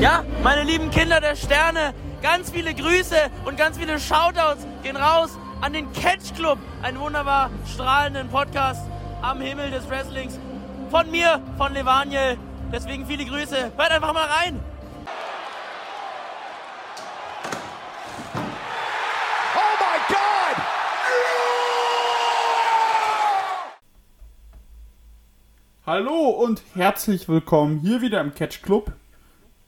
Ja, meine lieben Kinder der Sterne, ganz viele Grüße und ganz viele Shoutouts gehen raus an den Catch Club, einen wunderbar strahlenden Podcast am Himmel des Wrestlings. Von mir, von Levaniel. Deswegen viele Grüße. Hört einfach mal rein. Oh my God! Hallo und herzlich willkommen hier wieder im Catch Club.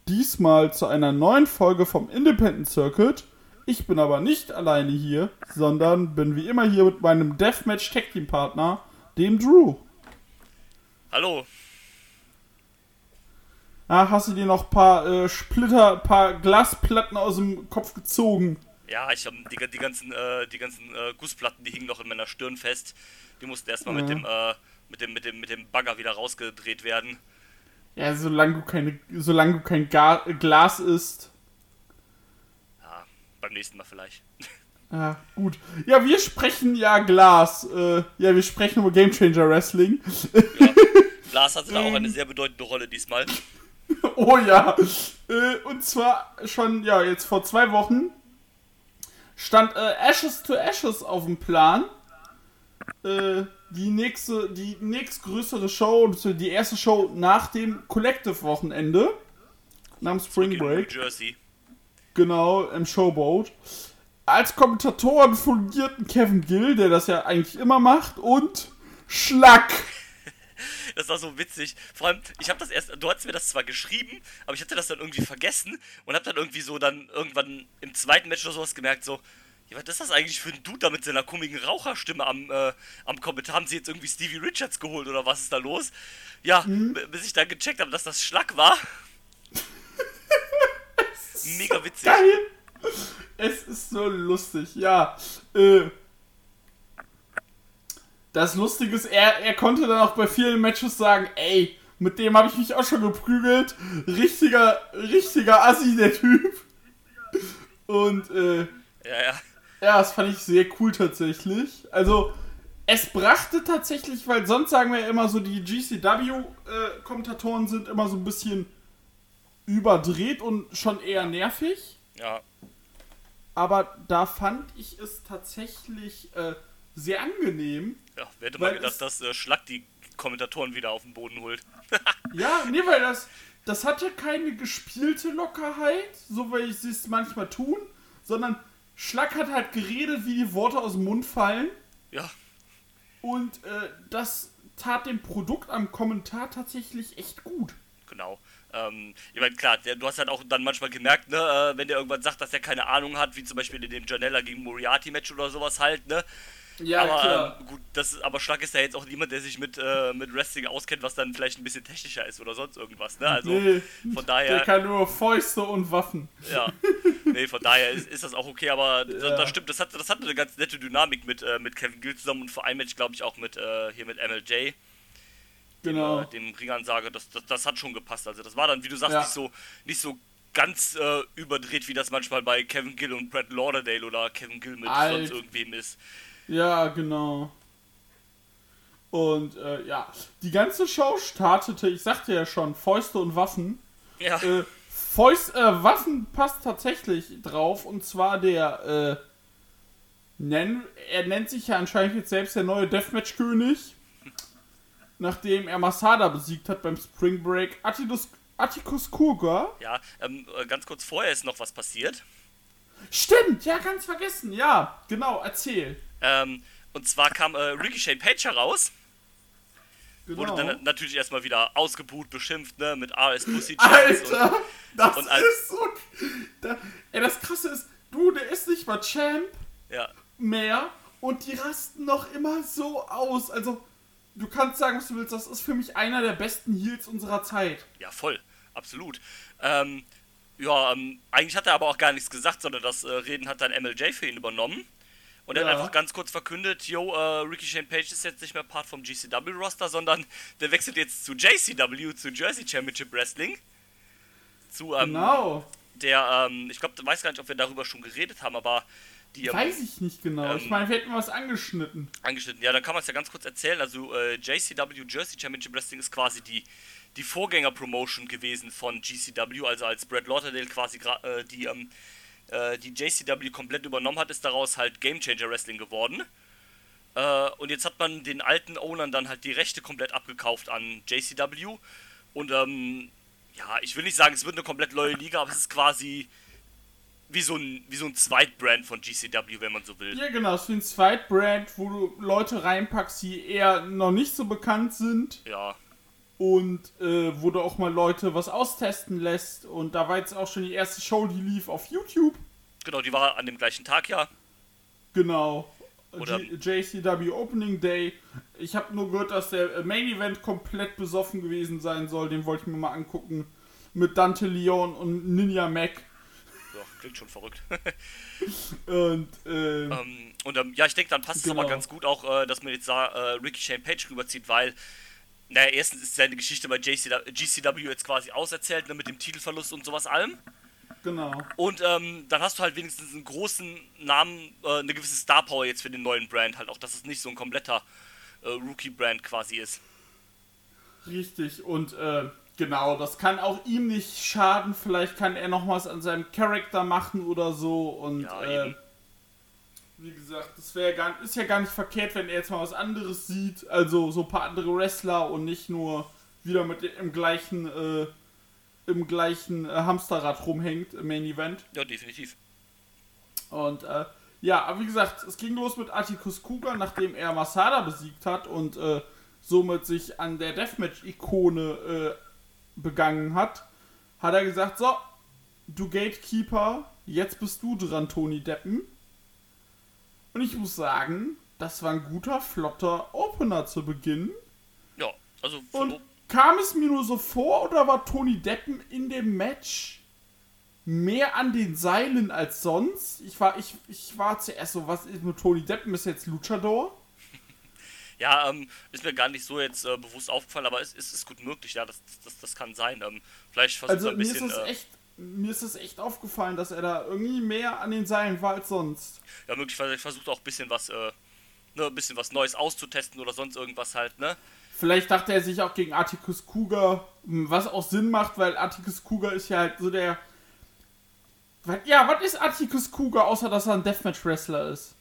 Diesmal zu einer neuen Folge vom Independent Circuit. Ich bin aber nicht alleine hier, sondern bin wie immer hier mit meinem Deathmatch Tag Team Partner, dem Drew. Hallo. Ah, hast du dir noch ein paar äh, Splitter, paar Glasplatten aus dem Kopf gezogen? Ja, ich habe die, die ganzen, äh, die ganzen äh, Gussplatten, die hingen noch in meiner Stirn fest. Die mussten erstmal Ja. mit dem, äh, mit dem, mit dem, mit dem Bagger wieder rausgedreht werden. Ja, solange du, keine, solange du kein Ga Glas isst. Ja, beim nächsten Mal vielleicht. Ah, gut. Ja, wir sprechen ja Glas. Äh, ja, wir sprechen über Game Changer Wrestling. Glas hatte da auch Ähm. eine sehr bedeutende Rolle diesmal. Oh ja. Äh, und zwar schon, ja, jetzt vor zwei Wochen stand äh, Ashes to Ashes auf dem Plan. Äh, die nächste, die nächstgrößere Show, die erste Show nach dem Collective-Wochenende. Dem Spring In New Break. Jersey. Genau, im Showboat. Als Kommentatoren fungierten Kevin Gill, der das ja eigentlich immer macht, und Schlack. Das war so witzig. Vor allem, ich habe das erst, du hattest mir das zwar geschrieben, aber ich hatte das dann irgendwie vergessen und habe dann irgendwie so dann irgendwann im zweiten Match oder sowas gemerkt, so, ja, was ist das eigentlich für ein Dude da mit seiner komischen Raucherstimme am, äh, am Kommentar? Haben sie jetzt irgendwie Stevie Richards geholt oder was ist da los? Ja, b- bis ich dann gecheckt habe, dass das Schlag war. Mega witzig. Geil. Es ist so lustig, ja. Äh, das Lustige ist, er, er konnte dann auch bei vielen Matches sagen, ey, mit dem habe ich mich auch schon geprügelt. Richtiger, richtiger Assi, der Typ. Und, äh, Ja, ja. Ja, das fand ich sehr cool tatsächlich. Also, es brachte tatsächlich, weil sonst sagen wir ja immer so, die GCW-Kommentatoren sind immer so ein bisschen überdreht und schon eher nervig. Ja, Aber da fand ich es tatsächlich äh, sehr angenehm. ja. Wer hätte mal gedacht, dass äh, Schlag die Kommentatoren wieder auf den Boden holt. Ja, nee, weil das, das hatte keine gespielte Lockerheit, so wie sie es manchmal tun, sondern Schlack hat halt geredet, wie die Worte aus dem Mund fallen. ja, Und äh, das tat dem Produkt am Kommentar tatsächlich echt gut. Genau. Ähm, ich meine, klar, der, du hast halt auch dann manchmal gemerkt, ne, äh, wenn der irgendwann sagt, dass er keine Ahnung hat, wie zum Beispiel in dem Janella gegen Moriarty-Match oder sowas halt, ne? Ja, aber ähm, gut, das ist, aber Schlag ist ja jetzt auch niemand, der sich mit, äh, mit Wrestling auskennt, was dann vielleicht ein bisschen technischer ist oder sonst irgendwas, ne? Also Nee, von der daher, kann nur Fäuste und Waffen. ja. Nee, von daher ist, ist das auch okay, aber das, Ja. das stimmt, das hatte, das hatte eine ganz nette Dynamik mit, äh, mit Kevin Gill zusammen und vor Match, glaube ich, auch mit äh, hier mit MLJ. Genau. äh, dem Ringansage, das, das, das hat schon gepasst. Also das war dann, wie du sagst, Ja. nicht so nicht so ganz äh, überdreht, wie das manchmal bei Kevin Gill und Brad Lauderdale oder Kevin Gill mit Alt. sonst irgendwem ist. Ja, genau. Und äh, ja, die ganze Show startete, ich sagte ja schon, Fäuste und Waffen. Ja, Äh, Fäust, äh, Waffen passt tatsächlich drauf und zwar der, äh, nenn, er nennt sich ja anscheinend jetzt selbst der neue Deathmatch-König. Nachdem er Masada besiegt hat beim Spring Break. Atticus, Atticus Kurga. ja ähm, äh, ganz kurz vorher ist noch was passiert. Stimmt, ja, ganz vergessen. Ja, genau, erzähl. Ähm, und zwar kam äh, Ricky Shane Page heraus, Genau. wurde dann natürlich erstmal wieder ausgebuht, beschimpft, ne, mit RS Pussy Alter, das und ist so. Da, ey, das krasse ist, du, der ist nicht mal Champ Und, ja, mehr und die rasten noch immer so aus. Also, du kannst sagen, was du willst, das ist für mich einer der besten Heals unserer Zeit. ja, voll, absolut. Ähm, ja, ähm, eigentlich hat er aber auch gar nichts gesagt, sondern das äh, Reden hat dann MLJ für ihn übernommen. Und er Ja. hat einfach ganz kurz verkündet, yo, äh, Ricky Shane Page ist jetzt nicht mehr Part vom GCW-Roster, sondern der wechselt jetzt zu JCW, zu Jersey Championship Wrestling. Zu, ähm, Genau. der, ähm, ich glaube, du weißt gar nicht, ob wir darüber schon geredet haben, aber die ähm, Weiß ich nicht genau. ich ähm, meine, wir hätten was angeschnitten. angeschnitten. Ja, dann kann man es ja ganz kurz erzählen. Also äh, JCW Jersey Championship Wrestling ist quasi die, die Vorgänger-Promotion gewesen von GCW, also als Brad Lauderdale quasi äh, die, ähm, äh, die JCW komplett übernommen hat, ist daraus halt Game Changer Wrestling geworden. Äh, und jetzt hat man den alten Ownern dann halt die Rechte komplett abgekauft an JCW. Und ähm, ja, ich will nicht sagen, es wird eine komplett neue Liga, aber es ist quasi wie so ein, wie so ein Zweitbrand von GCW, wenn man so will. Ja, genau, es ist ein Zweitbrand, wo du Leute reinpackst, die eher noch nicht so bekannt sind. Ja. Und äh, wo du auch mal Leute was austesten lässt. Und da war jetzt auch schon die erste Show, die lief auf YouTube. Genau, die war an dem gleichen Tag, ja. Genau. Oder JCW Opening Day. Ich habe nur gehört, dass der Main Event komplett besoffen gewesen sein soll. Den wollte ich mir mal angucken. Mit Dante Leon und Ninja Mac. Ja, klingt schon verrückt. und, ähm, ähm, und ähm, ja, ich denke, dann passt genau. es aber ganz gut auch, äh, dass man jetzt da äh, Ricky Shane Page rüberzieht, weil, naja, erstens ist seine Geschichte bei JCW, GCW jetzt quasi auserzählt, ne, mit dem Titelverlust und sowas allem. Genau. Und ähm, dann hast du halt wenigstens einen großen Namen, äh, eine gewisse Star Power jetzt für den neuen Brand halt, auch dass es nicht so ein kompletter äh, Rookie-Brand quasi ist. Richtig, und äh, genau, das kann auch ihm nicht schaden. Vielleicht kann er noch was an seinem Charakter machen oder so. Und ja, äh, wie gesagt, das wäre gar, ist ja gar nicht verkehrt, wenn er jetzt mal was anderes sieht. Also so ein paar andere Wrestler und nicht nur wieder mit dem gleichen äh, im gleichen äh, Hamsterrad rumhängt im Main Event. Ja, definitiv. Und äh, ja, aber wie gesagt, es ging los mit Atticus Kuga, nachdem er Masada besiegt hat und äh, somit sich an der Deathmatch-Ikone äh, begangen hat, hat er gesagt, so, du Gatekeeper, jetzt bist du dran, Tony Deppen. Und ich muss sagen, das war ein guter, flotter Opener zu Beginn. Ja, also und kam es mir nur so vor oder war Tony Deppen in dem Match mehr an den Seilen als sonst? Ich war, ich, ich war zuerst so, was ist mit Tony Deppen? Ist jetzt Luchador? Ja, ähm, ist mir gar nicht so jetzt äh, bewusst aufgefallen, aber es, es, ist gut möglich, ja, das, das, das kann sein. Ähm, vielleicht versucht also, ein bisschen. Mir ist, es äh, echt, mir ist es echt aufgefallen, dass er da irgendwie mehr an den Seilen war als sonst. Ja, möglicherweise versucht auch ein bisschen was, äh, ne, ein bisschen was Neues auszutesten oder sonst irgendwas halt, ne? Vielleicht dachte er sich auch gegen Atticus Cougar, was auch Sinn macht, weil Atticus Cougar ist ja halt so der. Ja, was ist Atticus Cougar, außer dass er ein Deathmatch-Wrestler ist?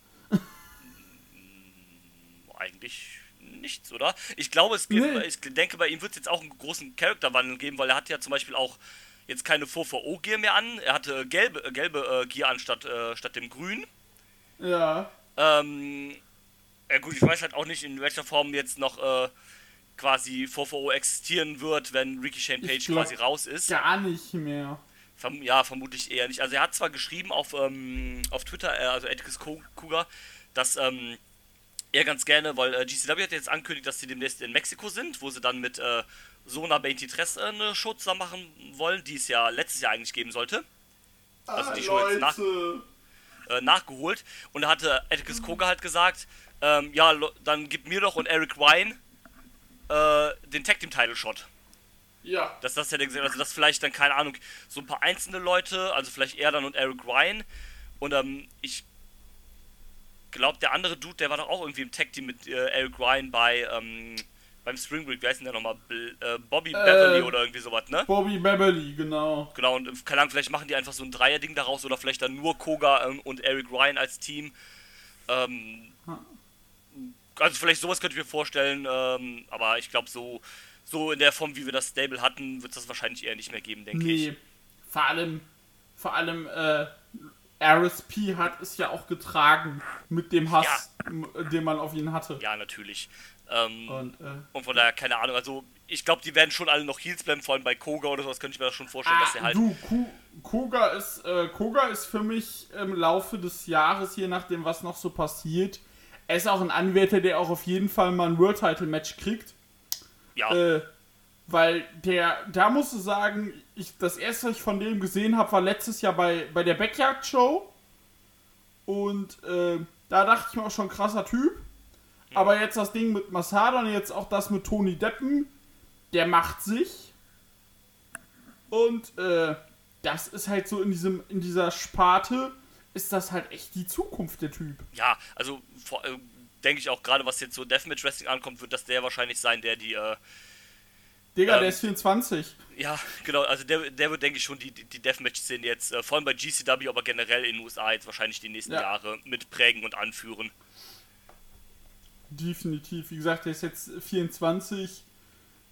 Eigentlich nichts, oder? Ich glaube, es gibt, nee. ich denke, bei ihm wird es jetzt auch einen großen Charakterwandel geben, weil er hat ja zum Beispiel auch jetzt keine VVO-Gear mehr an. Er hatte gelbe, äh, gelbe äh, Gear an statt, äh, statt dem grün. Ja. Ähm, ja gut, ich weiß halt auch nicht, in welcher Form jetzt noch äh, quasi VVO existieren wird, wenn Ricky Shane Page quasi raus ist. Gar nicht mehr. Verm ja, vermutlich eher nicht. Also er hat zwar geschrieben auf, ähm, auf Twitter, äh, also Atticus Cougar, dass ähm, er ganz gerne, weil äh, GCW hat jetzt angekündigt, dass sie demnächst in Mexiko sind, wo sie dann mit äh, Sona 23 äh, eine Show zusammen machen wollen, die es ja letztes Jahr eigentlich geben sollte. Also die ah, Show jetzt nach, äh, nachgeholt. Und da hatte Atticus Koga halt gesagt, ähm, ja, dann gib mir doch und Eric Wine äh, den Tag Team Title Shot. Ja. Dass das ja gesehen, also dass vielleicht dann keine Ahnung so ein paar einzelne Leute, also vielleicht er dann und Eric Ryan und ähm, ich glaube der andere Dude, der war doch auch irgendwie im Tag Team mit äh, Eric Ryan bei ähm, beim Spring Break, wie heißt denn der nochmal? Äh, Bobby äh, Beverly oder irgendwie sowas, ne? Bobby Beverly, genau. Genau, und äh, keine Ahnung, vielleicht machen die einfach so ein Dreier-Ding daraus oder vielleicht dann nur Koga ähm, und Eric Ryan als Team. Ähm, also vielleicht sowas könnte ich mir vorstellen, ähm, aber ich glaube so, so in der Form, wie wir das Stable hatten, wird es das wahrscheinlich eher nicht mehr geben, denke nee. ich. Vor allem, vor allem, äh, RSP hat es ja auch getragen mit dem Hass, ja. den man auf ihn hatte. Ja, natürlich. Ähm, und, äh, und, von daher, keine Ahnung, also ich glaube, die werden schon alle noch Heals bleiben, vor allem bei Koga oder sowas, könnte ich mir das schon vorstellen, ah, dass er halt. Du, Koga ist, äh, Koga ist für mich im Laufe des Jahres, je nachdem, was noch so passiert, er ist auch ein Anwärter, der auch auf jeden Fall mal ein World Title Match kriegt. Ja. Äh, weil der, da musst du sagen, ich, das erste, was ich von dem gesehen habe, war letztes Jahr bei, bei der Backyard Show. Und äh, da dachte ich mir auch schon krasser Typ. Aber jetzt das Ding mit Masada und jetzt auch das mit Tony Deppen, der macht sich. Und äh, das ist halt so in diesem, in dieser Sparte ist das halt echt die Zukunft, der Typ. Ja, also äh, denke ich auch gerade, was jetzt so Deathmatch Wrestling ankommt, wird das der wahrscheinlich sein, der die, äh, Digga, Ähm, der ist 24. Ja, genau, also der, der wird, denke ich, schon die, die Deathmatch-Szene jetzt, äh, vor allem bei GCW, aber generell in den USA jetzt wahrscheinlich die nächsten Ja. Jahre mit prägen und anführen. Definitiv. Wie gesagt, der ist jetzt 24.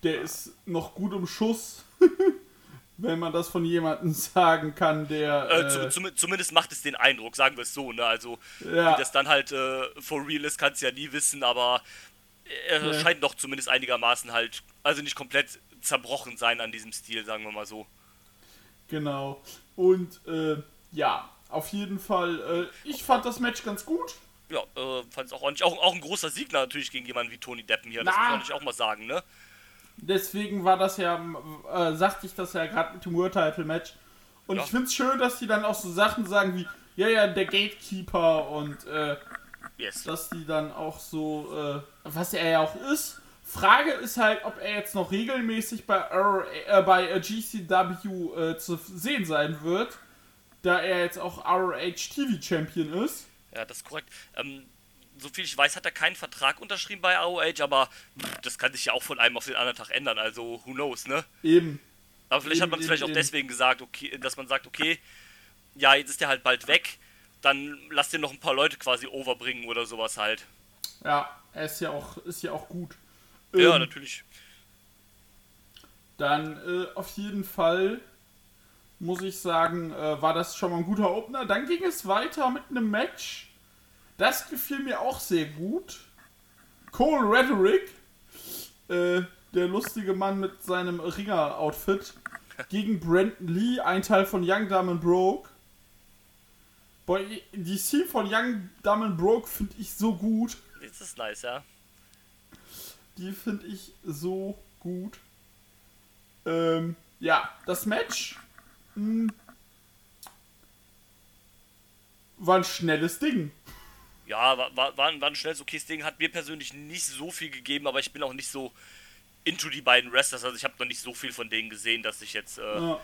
Der ist noch gut im Schuss. Wenn man das von jemandem sagen kann, der. Äh, Äh, zu, zum, zumindest macht es den Eindruck, sagen wir es so, ne? Also, Ja. wie das dann halt äh, for real ist, kannst du ja nie wissen, aber er Nee. scheint doch zumindest einigermaßen halt, also nicht komplett zerbrochen sein an diesem Stil, sagen wir mal so. Genau. Und äh, ja, auf jeden Fall. Äh, ich fand das Match ganz gut. Ja, äh, fand es auch ordentlich. Auch, auch ein großer Sieg natürlich gegen jemanden wie Tony Deppen hier, das Na. man natürlich auch mal sagen, ne? Deswegen war das ja, äh, sagte ich das ja gerade mit dem World Title Match. Und Ja. ich finde es schön, dass die dann auch so Sachen sagen wie, ja, ja, der Gatekeeper und äh, Yes. dass die dann auch so, äh, was er ja auch ist. Frage ist halt, ob er jetzt noch regelmäßig bei, ROH, äh, bei äh, GCW äh, zu sehen sein wird, da er jetzt auch ROH TV Champion ist. Ja, das ist korrekt. Ähm, so viel ich weiß, hat er keinen Vertrag unterschrieben bei ROH, aber pff, das kann sich ja auch von einem auf den anderen Tag ändern, also who knows, ne? Eben. Aber vielleicht hat Eben, man es vielleicht eben, auch deswegen gesagt, okay, dass man sagt, okay, ja, jetzt ist der halt bald weg, dann lass dir noch ein paar Leute quasi overbringen oder sowas halt. Ja, er ist ja auch, ist ja auch gut. Ja, Ähm, natürlich. Dann äh, auf jeden Fall muss ich sagen, äh, war das schon mal ein guter Opener. Dann ging es weiter mit einem Match. Das gefiel mir auch sehr gut. Cole Rhetoric, äh, der lustige Mann mit seinem Ringer-Outfit, gegen Brandon Lee, ein Teil von Young and Broke. Boah, die Scene von Young Dumb and Broke finde ich so gut. Das ist nice, ja. Die finde ich so gut. Ähm, ja, das Match mh, war ein schnelles Ding. Ja, war, war, war, ein, war ein schnelles, okayes Ding. Hat mir persönlich nicht so viel gegeben, aber ich bin auch nicht so into die beiden Wrestlers. Also ich habe noch nicht so viel von denen gesehen, dass ich jetzt, äh, Ja.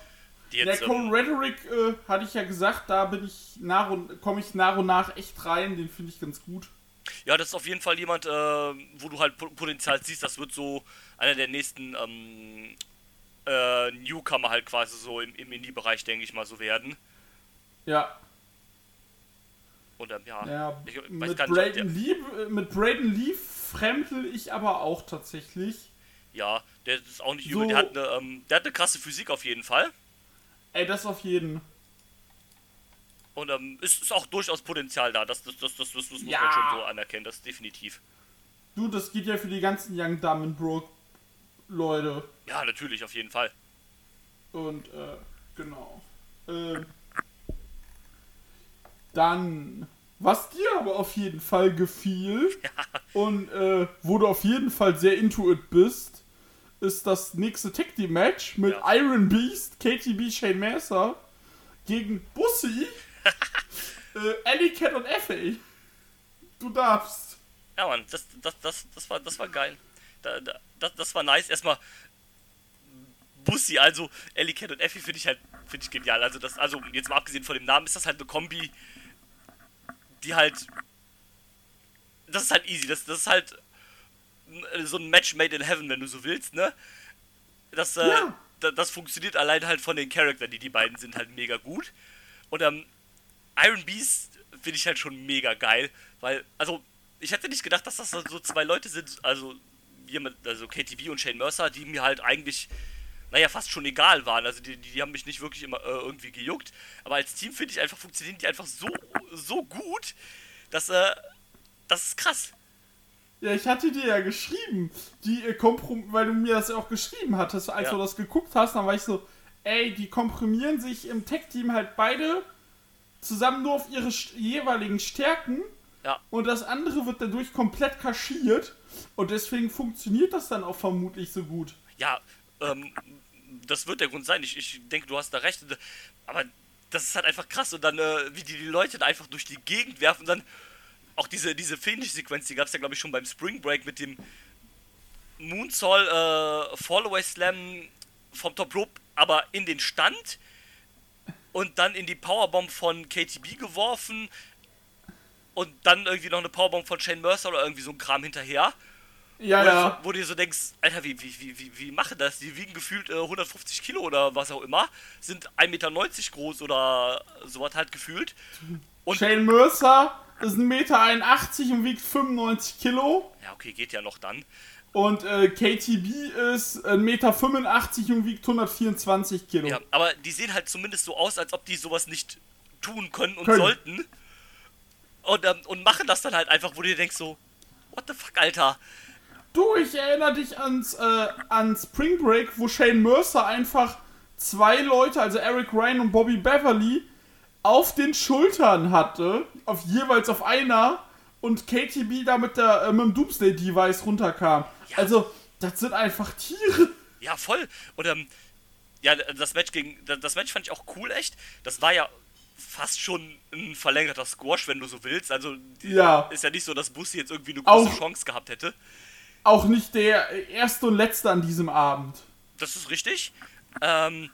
Cole ähm, Rhetoric äh, hatte ich ja gesagt, da bin ich nach und komme ich nach und nach echt rein. Den finde ich ganz gut. ja, das ist auf jeden Fall jemand, äh, wo du halt Po- Potenzial siehst. Das wird so einer der nächsten ähm, äh, Newcomer halt quasi so im, im Indie-Bereich, denke ich mal, so werden. Ja, Und ähm, ja, ja. ich Mit gar nicht, Braden, Lee, äh, mit Braden Lee fremdel ich aber auch tatsächlich. ja, der ist auch nicht So- übel. Der hat, eine, ähm, der hat eine krasse Physik auf jeden Fall. Ey, das auf jeden. Und ähm, ist, ist auch durchaus Potenzial da. Das, das, das, das, das, muss Ja. man schon so anerkennen. Das ist definitiv. Du, das geht ja für die ganzen Young Broke Leute. Ja, natürlich, auf jeden Fall. Und, äh, genau. Ähm, dann, was dir aber auf jeden Fall gefiel und äh, wo du auf jeden Fall sehr into it bist, ist das nächste Tag Team Match mit Ja. Iron Beast, KTB, Shane Mercer gegen Bussi, äh, Ellie Cat und Effie. Du darfst. Ja, Mann, das, das, das, das, war, das war geil. Da, da, das, das war nice. Erstmal Bussi, also Ellie Cat und Effie finde ich halt finde ich genial. Also das, also jetzt mal abgesehen von dem Namen, ist das halt eine Kombi, die halt. Das ist halt easy. Das, das ist halt so ein Match made in heaven, wenn du so willst, ne? Das, äh, Ja. da, das funktioniert allein halt von den Charakteren, die die beiden sind, halt mega gut. Und ähm, Iron Beast finde ich halt schon mega geil, weil, also, ich hätte nicht gedacht, dass das so zwei Leute sind, also, jemand, also KTV und Shane Mercer, die mir halt eigentlich, naja, fast schon egal waren. Also, die, die haben mich nicht wirklich immer äh, irgendwie gejuckt. Aber als Team finde ich einfach, funktionieren die einfach so, so gut, dass, äh, das ist krass. Ja, ich hatte dir ja geschrieben, die äh, komprom weil du mir das ja auch geschrieben hattest, als Ja. du das geguckt hast, dann war ich so, ey, die komprimieren sich im Tech-Team halt beide zusammen nur auf ihre jeweiligen Stärken Ja. und das andere wird dadurch komplett kaschiert und deswegen funktioniert das dann auch vermutlich so gut. Ja, ähm, das wird der Grund sein. Ich, ich denke, du hast da recht. Aber das ist halt einfach krass. Und dann, äh, wie die, die Leute da einfach durch die Gegend werfen. Und dann auch diese, diese Finish-Sequenz, die gab es ja, glaube ich, schon beim Spring Break mit dem Moonsault äh, Fallaway Slam vom Top Rope, aber in den Stand. Und dann in die Powerbomb von KTB geworfen. Und dann irgendwie noch eine Powerbomb von Shane Mercer oder irgendwie so ein Kram hinterher. Ja, ja. Wo du dir so denkst, Alter, wie, wie, wie, wie, wie machen das? Die wiegen gefühlt äh, 150 Kilo oder was auch immer, sind 1,90 Meter groß oder sowas halt gefühlt. Und Shane Mercer ist 1,81 Meter und wiegt 95 Kilo. Ja, okay, geht ja noch dann. Und äh, KTB ist 1,85 Meter und wiegt 124 Kilo. Ja, aber die sehen halt zumindest so aus, als ob die sowas nicht tun können und können. sollten. Und, ähm, und machen das dann halt einfach, wo du dir denkst so, what the fuck, Alter. Du, ich erinnere dich ans, äh, an Spring Break, wo Shane Mercer einfach zwei Leute, also Eric Ryan und Bobby Beverly, auf den Schultern hatte, auf jeweils auf einer, und KTB da mit, der, äh, mit dem Doomsday-Device runterkam. Ja. Also, das sind einfach Tiere. Ja, voll. Und ähm, ja, das Match gegen. Das Match fand ich auch cool, echt. Das war ja fast schon ein verlängerter Squash, wenn du so willst. Also ja. ist ja nicht so, dass Bussi jetzt irgendwie eine große auch, Chance gehabt hätte. Auch nicht der erste und letzte an diesem Abend. Das ist richtig. Ähm,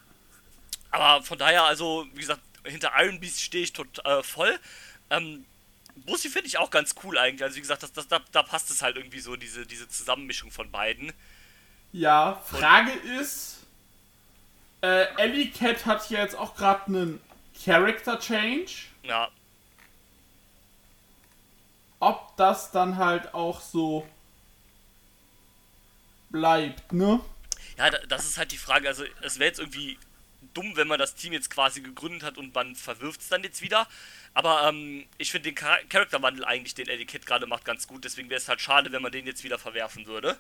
aber von daher, also, wie gesagt, hinter Iron Beast stehe ich tot, äh, voll. Ähm, Bussi finde ich auch ganz cool eigentlich. Also wie gesagt, das, das, da, da passt es halt irgendwie so, diese, diese Zusammenmischung von beiden. Ja, Frage Und ist, äh, Ellie Cat hat ja jetzt auch gerade einen Character Change. Ja. Ob das dann halt auch so bleibt, ne? Ja, das ist halt die Frage. Also, es wäre jetzt irgendwie dumm, wenn man das Team jetzt quasi gegründet hat und man verwirft es dann jetzt wieder. Aber ähm, ich finde den Char Charakterwandel eigentlich, den Kid gerade macht, ganz gut. Deswegen wäre es halt schade, wenn man den jetzt wieder verwerfen würde.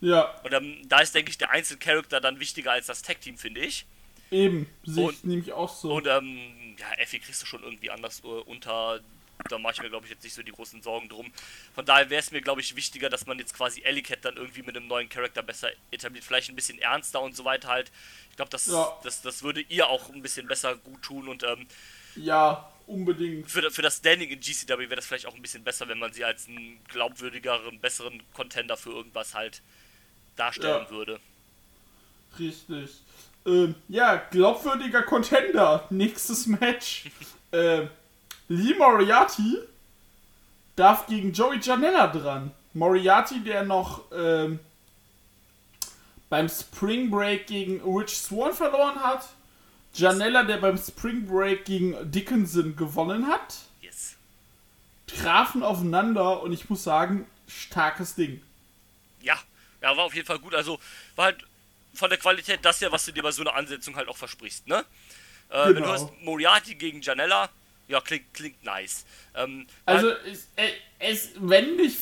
Ja. Und ähm, da ist, denke ich, der Einzelcharakter dann wichtiger als das Tag-Team, finde ich. Eben, sehe ich nämlich auch so. Und ähm, ja, Effi kriegst du schon irgendwie anders uh, unter. Da mache ich mir, glaube ich, jetzt nicht so die großen Sorgen drum. Von daher wäre es mir, glaube ich, wichtiger, dass man jetzt quasi Ellie Cat dann irgendwie mit einem neuen Charakter besser etabliert. Vielleicht ein bisschen ernster und so weiter halt. Ich glaube, das, ja. das, das würde ihr auch ein bisschen besser gut tun und ähm, ja, unbedingt. Für, für das Standing in GCW wäre das vielleicht auch ein bisschen besser, wenn man sie als einen glaubwürdigeren, besseren Contender für irgendwas halt darstellen ja. würde. Richtig. Ähm, ja, glaubwürdiger Contender. Nächstes Match. äh, Lee Moriarty darf gegen Joey Janella dran. Moriarty, der noch ähm, beim Spring Break gegen Rich Swan verloren hat Janella, der beim Spring Break gegen Dickinson gewonnen hat, yes. trafen aufeinander und ich muss sagen, starkes Ding. Ja, ja, war auf jeden Fall gut. Also war halt von der Qualität das ja, was du dir bei so einer Ansetzung halt auch versprichst, ne? Äh, genau. Wenn du genau. hast Moriarty gegen Janella, ja, klingt, klingt nice. Ähm, also, es, äh, es, wenn nicht,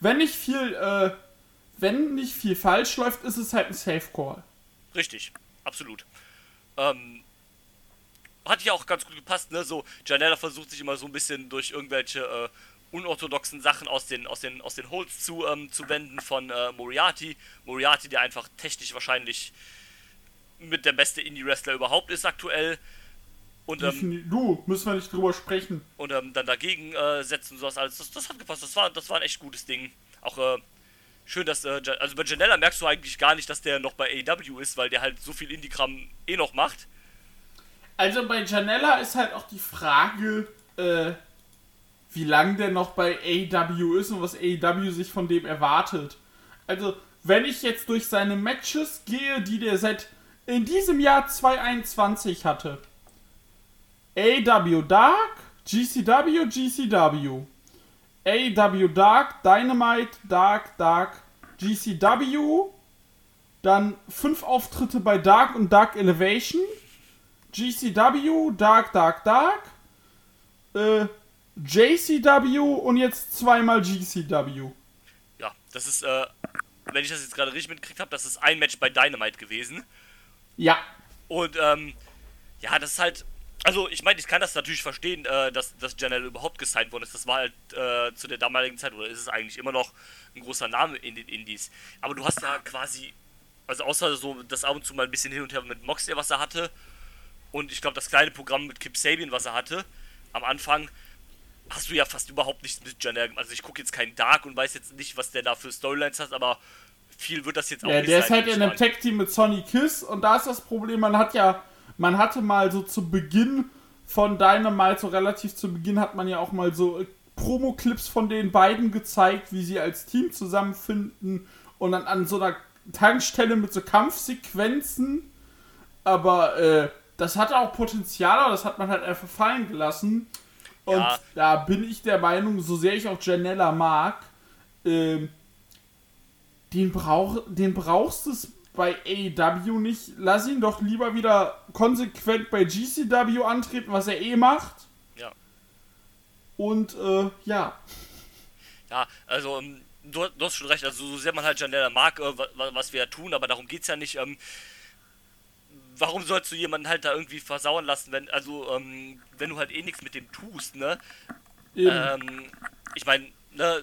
wenn nicht viel, äh, wenn nicht viel falsch läuft, ist es halt ein Safe Call. Richtig, absolut. Ähm, hat ja auch ganz gut gepasst, ne? So, Janella versucht sich immer so ein bisschen durch irgendwelche äh, unorthodoxen Sachen aus den, aus den, aus den Holds zu, ähm, zu wenden von äh, Moriarty. Moriarty, der einfach technisch wahrscheinlich mit der beste Indie-Wrestler überhaupt ist aktuell. Und, ähm, du, müssen wir nicht drüber sprechen. Und ähm, dann dagegen äh, setzen und sowas alles. Das, das hat gepasst. Das war, das war ein echt gutes Ding. Auch äh, schön, dass. Äh, also bei Janella merkst du eigentlich gar nicht, dass der noch bei AEW ist, weil der halt so viel Indie-Kram eh noch macht. Also bei Janella ist halt auch die Frage, äh, wie lange der noch bei AEW ist und was AEW sich von dem erwartet. Also, wenn ich jetzt durch seine Matches gehe, die der seit in diesem Jahr 2021 hatte. AEW Dark, GCW, GCW. AEW Dark, Dynamite, Dark, Dark, GCW. Dann fünf Auftritte bei Dark und Dark Elevation. GCW, Dark, Dark, Dark, äh, JCW und jetzt zweimal GCW. Ja, das ist, äh, wenn ich das jetzt gerade richtig mitgekriegt habe, das ist ein Match bei Dynamite gewesen. Ja. Und, ähm, ja, das ist halt, also ich meine, ich kann das natürlich verstehen, äh, dass, dass Janelle überhaupt gesigned worden ist. Das war halt äh, zu der damaligen Zeit, oder ist es eigentlich immer noch ein großer Name in den Indies. Aber du hast ja quasi, also außer so das ab und zu mal ein bisschen hin und her mit Moxley, was er hatte, und ich glaube, das kleine Programm mit Kip Sabian, was er hatte, am Anfang, hast du ja fast überhaupt nichts mit Janelle. Also ich gucke jetzt keinen Dark und weiß jetzt nicht, was der da für Storylines hat, aber viel wird das jetzt auch ja, nicht der sein. Der ist halt in einem Tag-Team mit Sonny Kiss und da ist das Problem, man hat ja, man hatte mal so zu Beginn von Dynamite, so relativ zu Beginn hat man ja auch mal so Promo-Clips von den beiden gezeigt, wie sie als Team zusammenfinden und dann an so einer Tankstelle mit so Kampfsequenzen. Aber äh, das hatte auch Potenzial, aber das hat man halt einfach fallen gelassen. Und Ja. da bin ich der Meinung, so sehr ich auch Janella mag, ähm, den, brauch, den brauchst du bei AEW nicht. Lass ihn doch lieber wieder konsequent bei GCW antreten, was er eh macht. Ja. Und äh, ja. Ja, also ähm, du, du hast schon recht, also so sehr man halt Janella mag, äh, wa- wa- was wir ja tun, aber darum geht's ja nicht. Ähm, warum sollst du jemanden halt da irgendwie versauen lassen, wenn, also, ähm, wenn du halt eh nichts mit dem tust, ne? Eben. Ähm, ich meine, ne,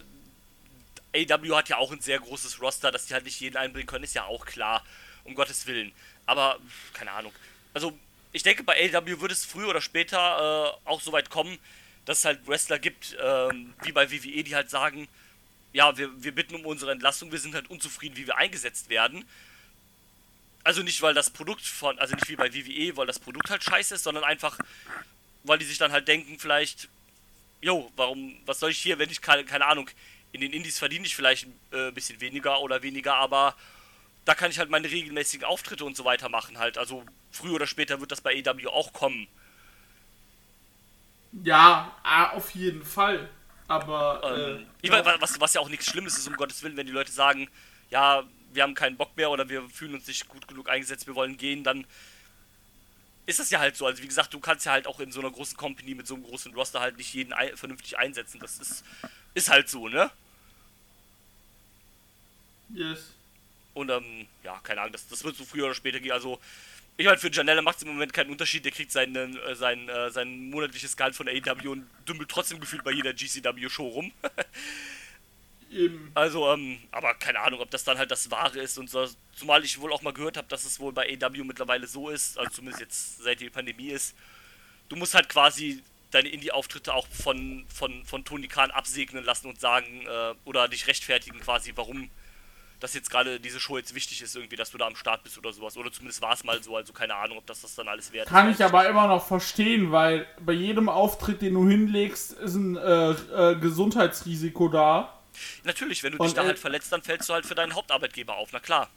AW hat ja auch ein sehr großes Roster, dass die halt nicht jeden einbringen können, ist ja auch klar, um Gottes Willen. Aber, keine Ahnung. Also, ich denke, bei AW wird es früher oder später äh, auch so weit kommen, dass es halt Wrestler gibt, ähm, wie bei WWE, die halt sagen, ja, wir, wir bitten um unsere Entlassung, wir sind halt unzufrieden, wie wir eingesetzt werden. Also nicht, weil das Produkt von, also nicht wie bei WWE, weil das Produkt halt scheiße ist, sondern einfach, weil die sich dann halt denken, vielleicht, jo, warum, was soll ich hier, wenn ich keine, keine Ahnung, in den Indies verdiene ich vielleicht äh, ein bisschen weniger oder weniger, aber da kann ich halt meine regelmäßigen Auftritte und so weiter machen halt. Also früher oder später wird das bei EW auch kommen. ja, ah, auf jeden Fall. Aber Ähm, äh, ich meine, was, was ja auch nichts Schlimmes ist, um Gottes Willen, wenn die Leute sagen, ja, wir haben keinen Bock mehr oder wir fühlen uns nicht gut genug eingesetzt, wir wollen gehen, dann ist das ja halt so. Also wie gesagt, du kannst ja halt auch in so einer großen Company mit so einem großen Roster halt nicht jeden ein, vernünftig einsetzen. Das ist, ist halt so, ne? Yes. Und ähm, ja, keine Ahnung, das, das wird so früher oder später gehen. Also, ich meine, für Janelle macht es im Moment keinen Unterschied. Der kriegt seinen, äh, sein, äh, sein monatliches Gehalt von AEW und dümpelt trotzdem gefühlt bei jeder GCW-Show rum. Eben. also, ähm, aber keine Ahnung, ob das dann halt das Wahre ist und so. Zumal ich wohl auch mal gehört habe, dass es wohl bei AEW mittlerweile so ist, also zumindest jetzt seit die Pandemie ist. Du musst halt quasi deine Indie-Auftritte auch von, von, von Tony Khan absegnen lassen und sagen, äh, oder dich rechtfertigen quasi, warum dass jetzt gerade diese Show jetzt wichtig ist, irgendwie, dass du da am Start bist oder sowas. Oder zumindest war es mal so, also keine Ahnung, ob das das dann alles wert Kann ist. ich aber immer noch verstehen, weil bei jedem Auftritt, den du hinlegst, ist ein äh, äh, Gesundheitsrisiko da. Natürlich, wenn du Und, dich da äh, halt verletzt, dann fällst du halt für deinen Hauptarbeitgeber auf, na klar.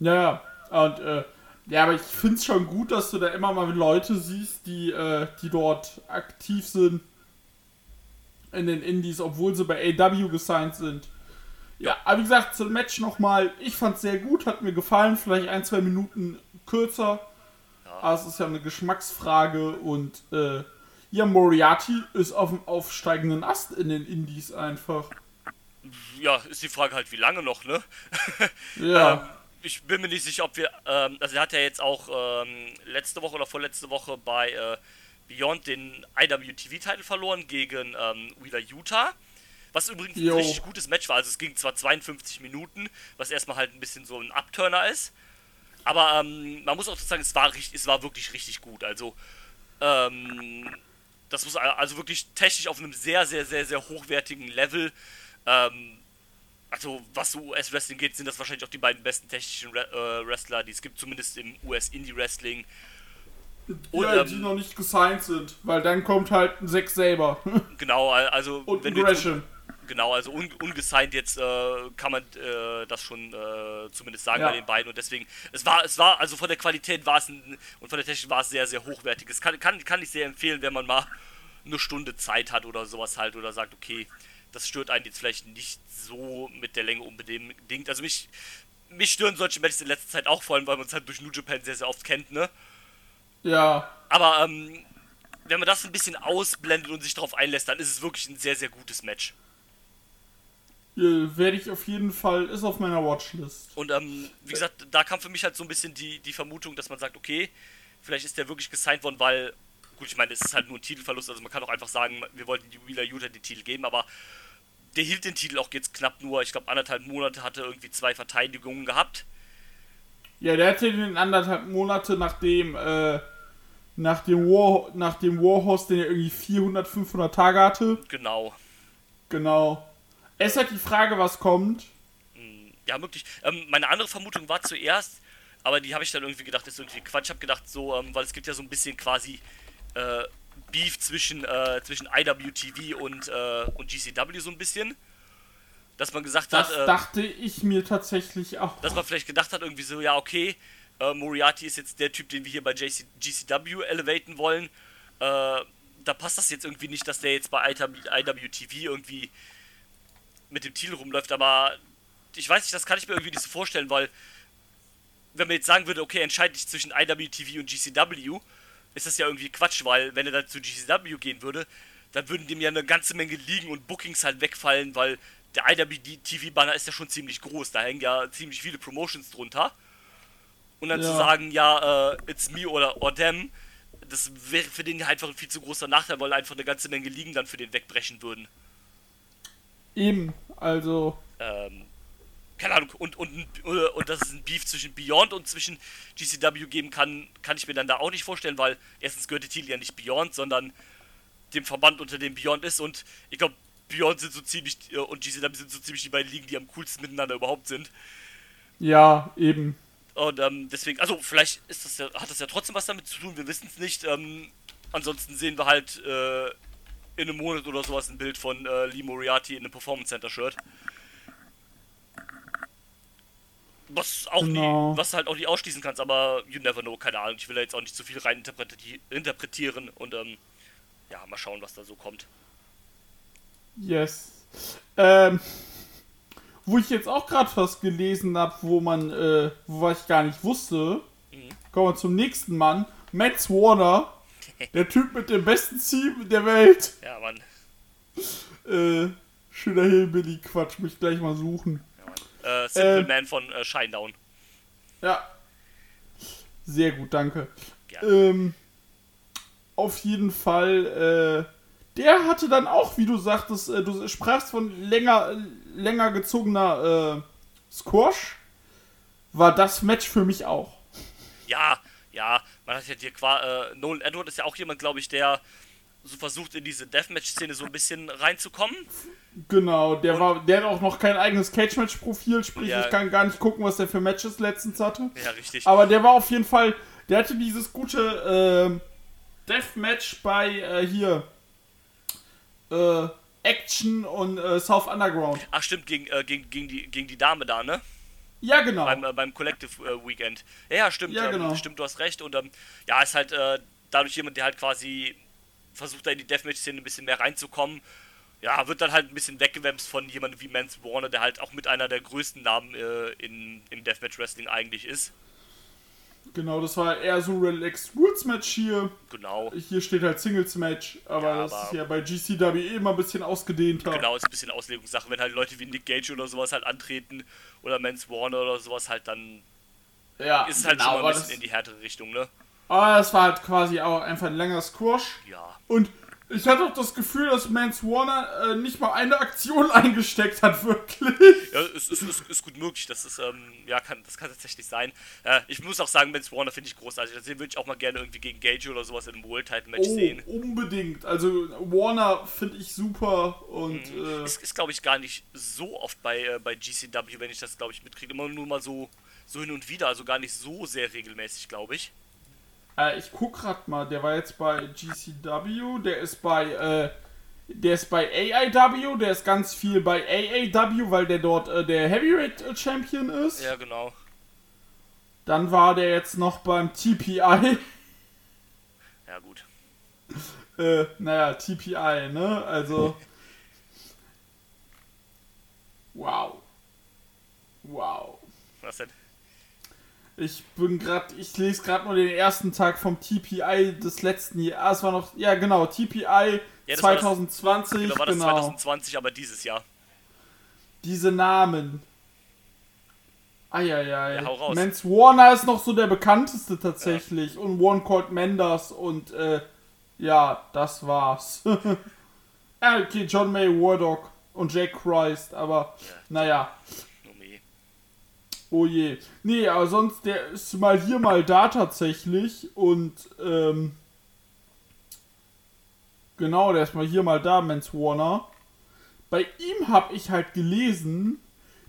Ja, ja. Und äh, ja, aber ich finde es schon gut, dass du da immer mal Leute siehst, die, äh, die dort aktiv sind in den Indies, obwohl sie bei AW gesigned sind. Ja, aber wie gesagt, zum Match nochmal, ich fand's sehr gut, hat mir gefallen, vielleicht ein, zwei Minuten kürzer. Aber es ist ja eine Geschmacksfrage und äh, ja, Moriarty ist auf dem aufsteigenden Ast in den Indies einfach. Ja, ist die Frage halt, wie lange noch, ne? Ja. Ähm, ich bin mir nicht sicher, ob wir. Ähm, also, er hat ja jetzt auch ähm, letzte Woche oder vorletzte Woche bei äh, Beyond den IWTV-Titel verloren gegen ähm, Wheeler Utah. Was übrigens Jo. ein richtig gutes Match war. Also, es ging zwar 52 Minuten, was erstmal halt ein bisschen so ein Upturner ist. Aber ähm, man muss auch sagen, es war, richtig, es war wirklich richtig gut. Also, ähm, das muss also wirklich technisch auf einem sehr, sehr, sehr, sehr hochwertigen Level. Ähm, also was so US-Wrestling geht, sind das wahrscheinlich auch die beiden besten technischen Re äh, Wrestler, die es gibt, zumindest im US-Indie-Wrestling. Und, ja, ähm, die noch nicht gesigned sind, weil dann kommt halt ein Sex selber. Genau, al- also und wenn ein du Gresham. Genau, also un, ungesigned jetzt äh, kann man äh, das schon äh, zumindest sagen Ja. bei den beiden und deswegen es war es war also von der Qualität war es ein, und von der Technik war es sehr sehr hochwertig. Es kann kann kann ich sehr empfehlen, wenn man mal eine Stunde Zeit hat oder sowas halt oder sagt, okay, das stört einen jetzt vielleicht nicht so mit der Länge unbedingt. Also mich mich stören solche Matches in letzter Zeit auch vor allem, weil man es halt durch New Japan sehr sehr oft kennt, ne? Ja, Aber ähm, wenn man das ein bisschen ausblendet und sich darauf einlässt, dann ist es wirklich ein sehr, sehr gutes Match. Äh, werde ich auf jeden Fall, ist auf meiner Watchlist. Und ähm, wie gesagt, da kam für mich halt so ein bisschen die, die Vermutung, dass man sagt, okay, vielleicht ist der wirklich gesigned worden, weil, gut, ich meine, es ist halt nur ein Titelverlust, also man kann auch einfach sagen, wir wollten Wheeler Utah den Titel geben, aber der hielt den Titel auch jetzt knapp nur, ich glaube, anderthalb Monate, hatte irgendwie zwei Verteidigungen gehabt. Ja, der hatte den anderthalb Monate nachdem, äh, nach dem War, nach dem Warhorse, den er irgendwie 400, 500 Tage hatte. Genau. Genau. Es ist halt die Frage, was kommt. Ja, möglich. Ähm, meine andere Vermutung war zuerst, aber die habe ich dann irgendwie gedacht, ist irgendwie Quatsch. Ich habe gedacht, so, ähm, weil es gibt ja so ein bisschen quasi, äh, Beef zwischen, äh, zwischen IWTV und, äh, und GCW so ein bisschen. Dass man gesagt Das hat, äh, dachte ich mir tatsächlich auch. dass man vielleicht gedacht hat, irgendwie so, ja, okay, äh, Moriarty ist jetzt der Typ, den wir hier bei JC, GCW elevaten wollen. Äh, da passt das jetzt irgendwie nicht, dass der jetzt bei IWTV irgendwie mit dem Titel rumläuft, aber ich weiß nicht, das kann ich mir irgendwie nicht so vorstellen, weil wenn man jetzt sagen würde, okay, entscheide dich zwischen IWTV und GCW, ist das ja irgendwie Quatsch, weil wenn er dann zu GCW gehen würde, dann würden dem ja eine ganze Menge liegen und Bookings halt wegfallen, weil der IWTV-Banner ist ja schon ziemlich groß, da hängen ja ziemlich viele Promotions drunter. Und dann Ja. zu sagen, ja, äh, it's me oder or them, das wäre für den ja einfach ein viel zu großer Nachteil, weil einfach eine ganze Menge liegen dann für den wegbrechen würden. Eben, also. ähm, keine Ahnung, und, und, und, und dass es ein Beef zwischen Beyond und zwischen GCW geben kann, kann ich mir dann da auch nicht vorstellen, weil erstens gehört der Titel ja nicht Beyond, sondern dem Verband, unter dem Beyond ist und ich glaube, Beyond sind so ziemlich äh, und GCW sind so ziemlich die beiden Ligen, die am coolsten miteinander überhaupt sind. Ja, eben. Und ähm, deswegen, also vielleicht ist das ja, hat das ja trotzdem was damit zu tun, wir wissen es nicht. Ähm, ansonsten sehen wir halt äh, in einem Monat oder sowas ein Bild von äh, Lee Moriarty in einem Performance Center Shirt. Was auch Genau. nie, was halt auch nicht ausschließen kannst, aber you never know, keine Ahnung. Ich will da jetzt auch nicht zu viel rein interpreti interpretieren und ähm, ja, mal schauen, was da so kommt. Yes. Ähm, wo ich jetzt auch gerade was gelesen habe, wo man, äh, wo ich gar nicht wusste. Kommen wir zum nächsten Mann. Matt Warner. Der Typ mit dem besten Team der Welt. Ja, Mann. Äh, schöner Hillbilly-Quatsch, mich gleich mal suchen. Ja, Mann. Äh, Simple Ähm. Man von äh, Shinedown. Ja. Sehr gut, danke. Ähm, auf jeden Fall, äh, der hatte dann auch, wie du sagtest, äh, du sprachst von länger, länger gezogener äh, Squash. War das Match für mich auch. Ja, ja, man hat ja dir qua äh, Nolan Edward ist ja auch jemand, glaube ich, der so versucht in diese Deathmatch-Szene so ein bisschen reinzukommen. Genau, der war, der hat auch noch kein eigenes Cage-Match-Profil, sprich, Ja. ich kann gar nicht gucken, was der für Matches letztens hatte. Ja, richtig. Aber der war auf jeden Fall, der hatte dieses gute äh, Deathmatch bei äh, hier äh, Action und äh, South Underground. Ach stimmt, gegen, äh, gegen, gegen, die, gegen die Dame da, ne? Ja, genau. Beim, äh, beim Collective äh, Weekend. Ja, ja, stimmt, Ja, ähm, genau. stimmt, du hast recht. Und ähm, ja, ist halt äh, dadurch jemand, der halt quasi versucht, da in die Deathmatch-Szene ein bisschen mehr reinzukommen. Ja, wird dann halt ein bisschen weggewämst von jemandem wie Mance Warner, der halt auch mit einer der größten Namen äh, in, im Deathmatch-Wrestling eigentlich ist. Genau, das war eher so Relaxed Rules Match hier. Genau. Hier steht halt Singles Match, aber Ja, das aber- ist ja bei GCW eh immer ein bisschen ausgedehnter. Genau, ist ein bisschen Auslegungssache. Wenn halt Leute wie Nick Gage oder sowas halt antreten oder Mance Warner oder sowas halt, dann Ja, ist es halt genau, schon mal ein bisschen in die härtere Richtung, ne? aber das war halt quasi auch einfach ein länger Squash. Ja. Und ich hatte auch das Gefühl, dass Mance Warner äh, nicht mal eine Aktion eingesteckt hat, wirklich. Ja, ist, ist, ist, ist gut möglich. Das ist, ähm, ja, kann, das kann tatsächlich sein. Äh, ich muss auch sagen, Mance Warner finde ich großartig. Das würde ich auch mal gerne irgendwie gegen Gage oder sowas in einem World Title Match Oh, sehen. unbedingt. Also Warner finde ich super und äh, Ist, ist glaube ich, gar nicht so oft bei, äh, bei GCW, wenn ich das, glaube ich, mitkriege. Immer nur mal so, so hin und wieder. Also gar nicht so sehr regelmäßig, glaube ich. Äh, ich guck grad mal, der war jetzt bei GCW, der ist bei äh, der ist bei AIW, der ist ganz viel bei AAW, weil der dort äh, der Heavyweight äh, Champion ist. Ja, genau. Dann war der jetzt noch beim TPI. Ja, gut. äh, naja, TPI, ne? Also. Wow. Wow. Was denn? Ich bin gerade, ich lese gerade nur den ersten Tag vom TPI des letzten Jahres. Ah, es war noch, ja genau, TPI das- 2020, Genau, war das genau. 2020, aber dieses Jahr. Diese Namen. Eieiei. Ja, hau raus. Mance Warner ist noch so der bekannteste tatsächlich. Und One Court Menders und äh, ja, das war's. ja, okay, John May Wardock und Jake Christ, aber naja. Oh je. Nee, aber sonst, der ist mal hier, mal da tatsächlich. Und, ähm. Genau, der ist mal hier, mal da, Mance Warner. Bei ihm habe ich halt gelesen,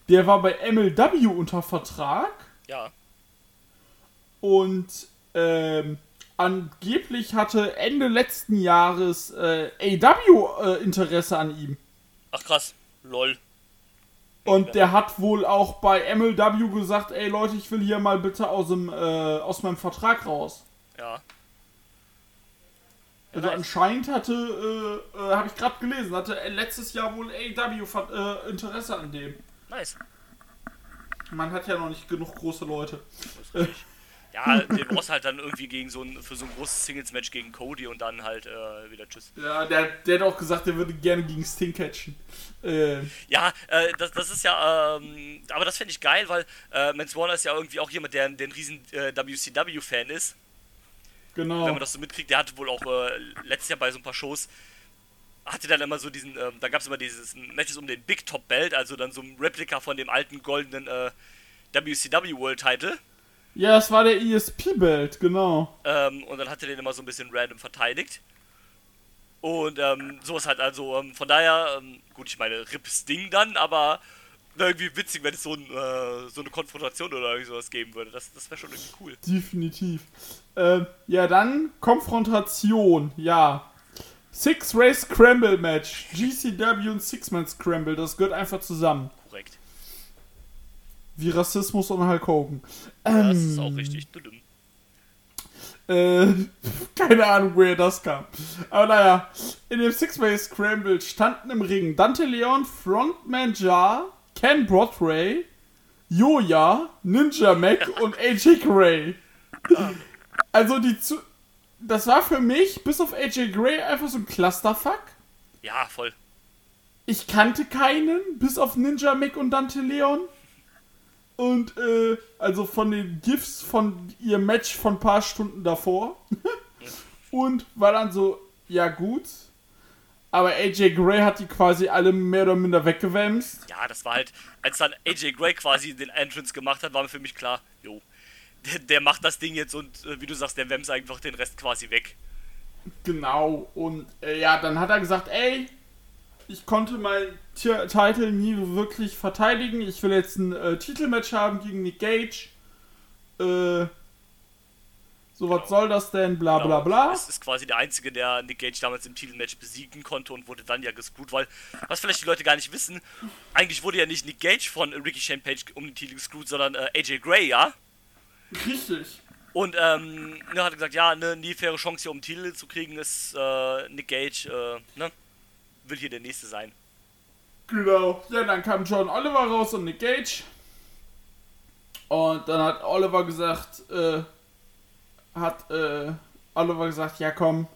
der war bei MLW unter Vertrag. Ja. Und, ähm. angeblich hatte Ende letzten Jahres äh, AW äh, Interesse an ihm. Ach krass, lol. Und der hat wohl auch bei MLW gesagt, ey Leute, ich will hier mal bitte aus dem äh, aus meinem Vertrag raus. Ja. Also nice. anscheinend hatte, äh, äh, habe ich gerade gelesen, hatte letztes Jahr wohl AW ver- äh, Interesse an dem. Nice. Man hat ja noch nicht genug große Leute. Ja, den du halt dann irgendwie gegen so ein, für so ein großes Singles-Match gegen Cody und dann halt äh, wieder Tschüss. Ja, der, der hat auch gesagt, er würde gerne gegen Sting catchen. Äh, Ja, äh, das, das ist ja, ähm, aber das fände ich geil, weil äh, Mans Warner ist ja irgendwie auch jemand, der, der ein riesen äh, WCW-Fan ist. genau. Wenn man das so mitkriegt, der hatte wohl auch äh, letztes Jahr bei so ein paar Shows, hatte dann immer so diesen, ähm, da gab es immer dieses Matches um den Big Top Belt, also dann so ein Replika von dem alten goldenen äh, WCW World Title. Ja, das war der ESP-Belt, genau. Ähm, und dann hat er den immer so ein bisschen random verteidigt. Und ähm, sowas halt, also ähm, von daher, ähm, gut, ich meine, Rip Sting dann, aber irgendwie witzig, wenn es so, ein, äh, so eine Konfrontation oder irgendwie sowas geben würde. Das, das wäre schon irgendwie cool. Definitiv. Äh, ja, dann Konfrontation, ja. Six Race Scramble Match. GCW und Six-Man Scramble, das gehört einfach zusammen. Korrekt. Wie Rassismus und Hulk Hogan. Ja, das Ähm, ist auch richtig. Tudum. Äh, keine Ahnung, woher das kam. Aber naja, in dem Six-Way Scramble standen im Ring Dante Leon, Frontman Jar, Ken Broadway, Joja, Ninja Mac und AJ Gray. Also die zu. Das war für mich, bis auf AJ Gray, einfach so ein Clusterfuck. Ja, voll. Ich kannte keinen, bis auf Ninja Mick und Dante Leon. Und, äh, also von den GIFs von ihrem Match von ein paar Stunden davor. und war dann so, ja gut. Aber AJ Gray hat die quasi alle mehr oder minder weggewämst. Ja, das war halt, als dann AJ Gray quasi den Entrance gemacht hat, war mir für mich klar, jo, der, der macht das Ding jetzt und äh, wie du sagst, der wämst einfach den Rest quasi weg. Genau. Und äh, ja, dann hat er gesagt, ey, ich konnte meinen Ti- Titel nie wirklich verteidigen. Ich will jetzt ein äh, Titelmatch haben gegen Nick Gage. Äh, so, was soll das denn? Bla bla Genau. bla. Es ist quasi der Einzige, der Nick Gage damals im Titelmatch besiegen konnte und wurde dann ja gescrewt, weil, was vielleicht die Leute gar nicht wissen, eigentlich wurde ja nicht Nick Gage von Ricky Shane Page um den Titel gescrewt, sondern äh, AJ Gray, ja? Richtig. Und ähm, ne, hat gesagt, ja, ne, nie faire Chance hier um den Titel zu kriegen, ist äh, Nick Gage, äh, ne, will hier der Nächste sein. Genau. Ja, dann kam John Oliver raus und Nick Gage. Und dann hat Oliver gesagt, äh, hat äh, Oliver gesagt, ja komm,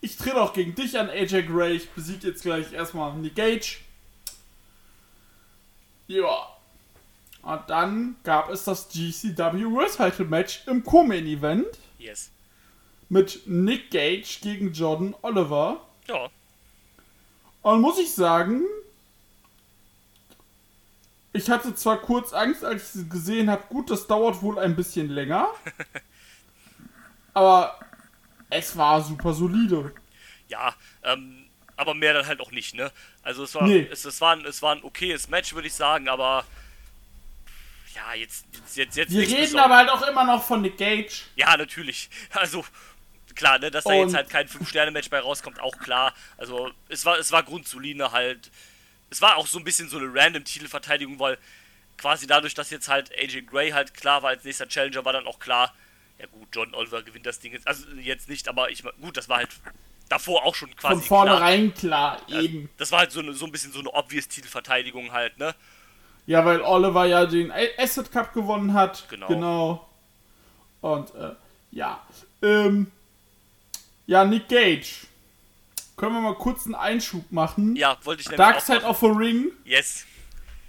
ich trete auch gegen dich an, AJ Gray. Ich besiege jetzt gleich erstmal Nick Gage. Ja. Und dann gab es das GCW World Title Match im Co-Main Event Yes. mit Nick Gage gegen Jordan Oliver. Ja, Und muss ich sagen, ich hatte zwar kurz Angst, als ich sie gesehen habe, gut, das dauert wohl ein bisschen länger. aber es war super solide. ja, ähm, aber mehr dann halt auch nicht, ne? Also es war, Nee. es, es war, ein, es war ein okayes Match, würde ich sagen, aber ja, jetzt, jetzt, jetzt, Wir reden aber halt auch immer noch von Nick Gage. Ja, natürlich. Also, klar, ne, dass da Und- jetzt halt kein 5-Sterne-Match bei rauskommt, auch klar. Also, es war, es war grundsolide halt. Es war auch so ein bisschen so eine random Titelverteidigung, weil quasi dadurch, dass jetzt halt AJ Gray halt klar war als nächster Challenger, war dann auch klar, ja gut, John Oliver gewinnt das Ding jetzt. Also jetzt nicht, aber ich gut, das war halt davor auch schon quasi Von klar. vornherein klar, eben. Das war halt so, eine, so ein bisschen so eine obvious Titelverteidigung halt, ne? Ja, weil Oliver ja den Asset Cup gewonnen hat. Genau. Genau. Und, äh, ja. Ähm, ja, Nick Gage. Können wir mal kurz einen Einschub machen? Ja, wollte ich nämlich Dark Side of the Ring. Yes.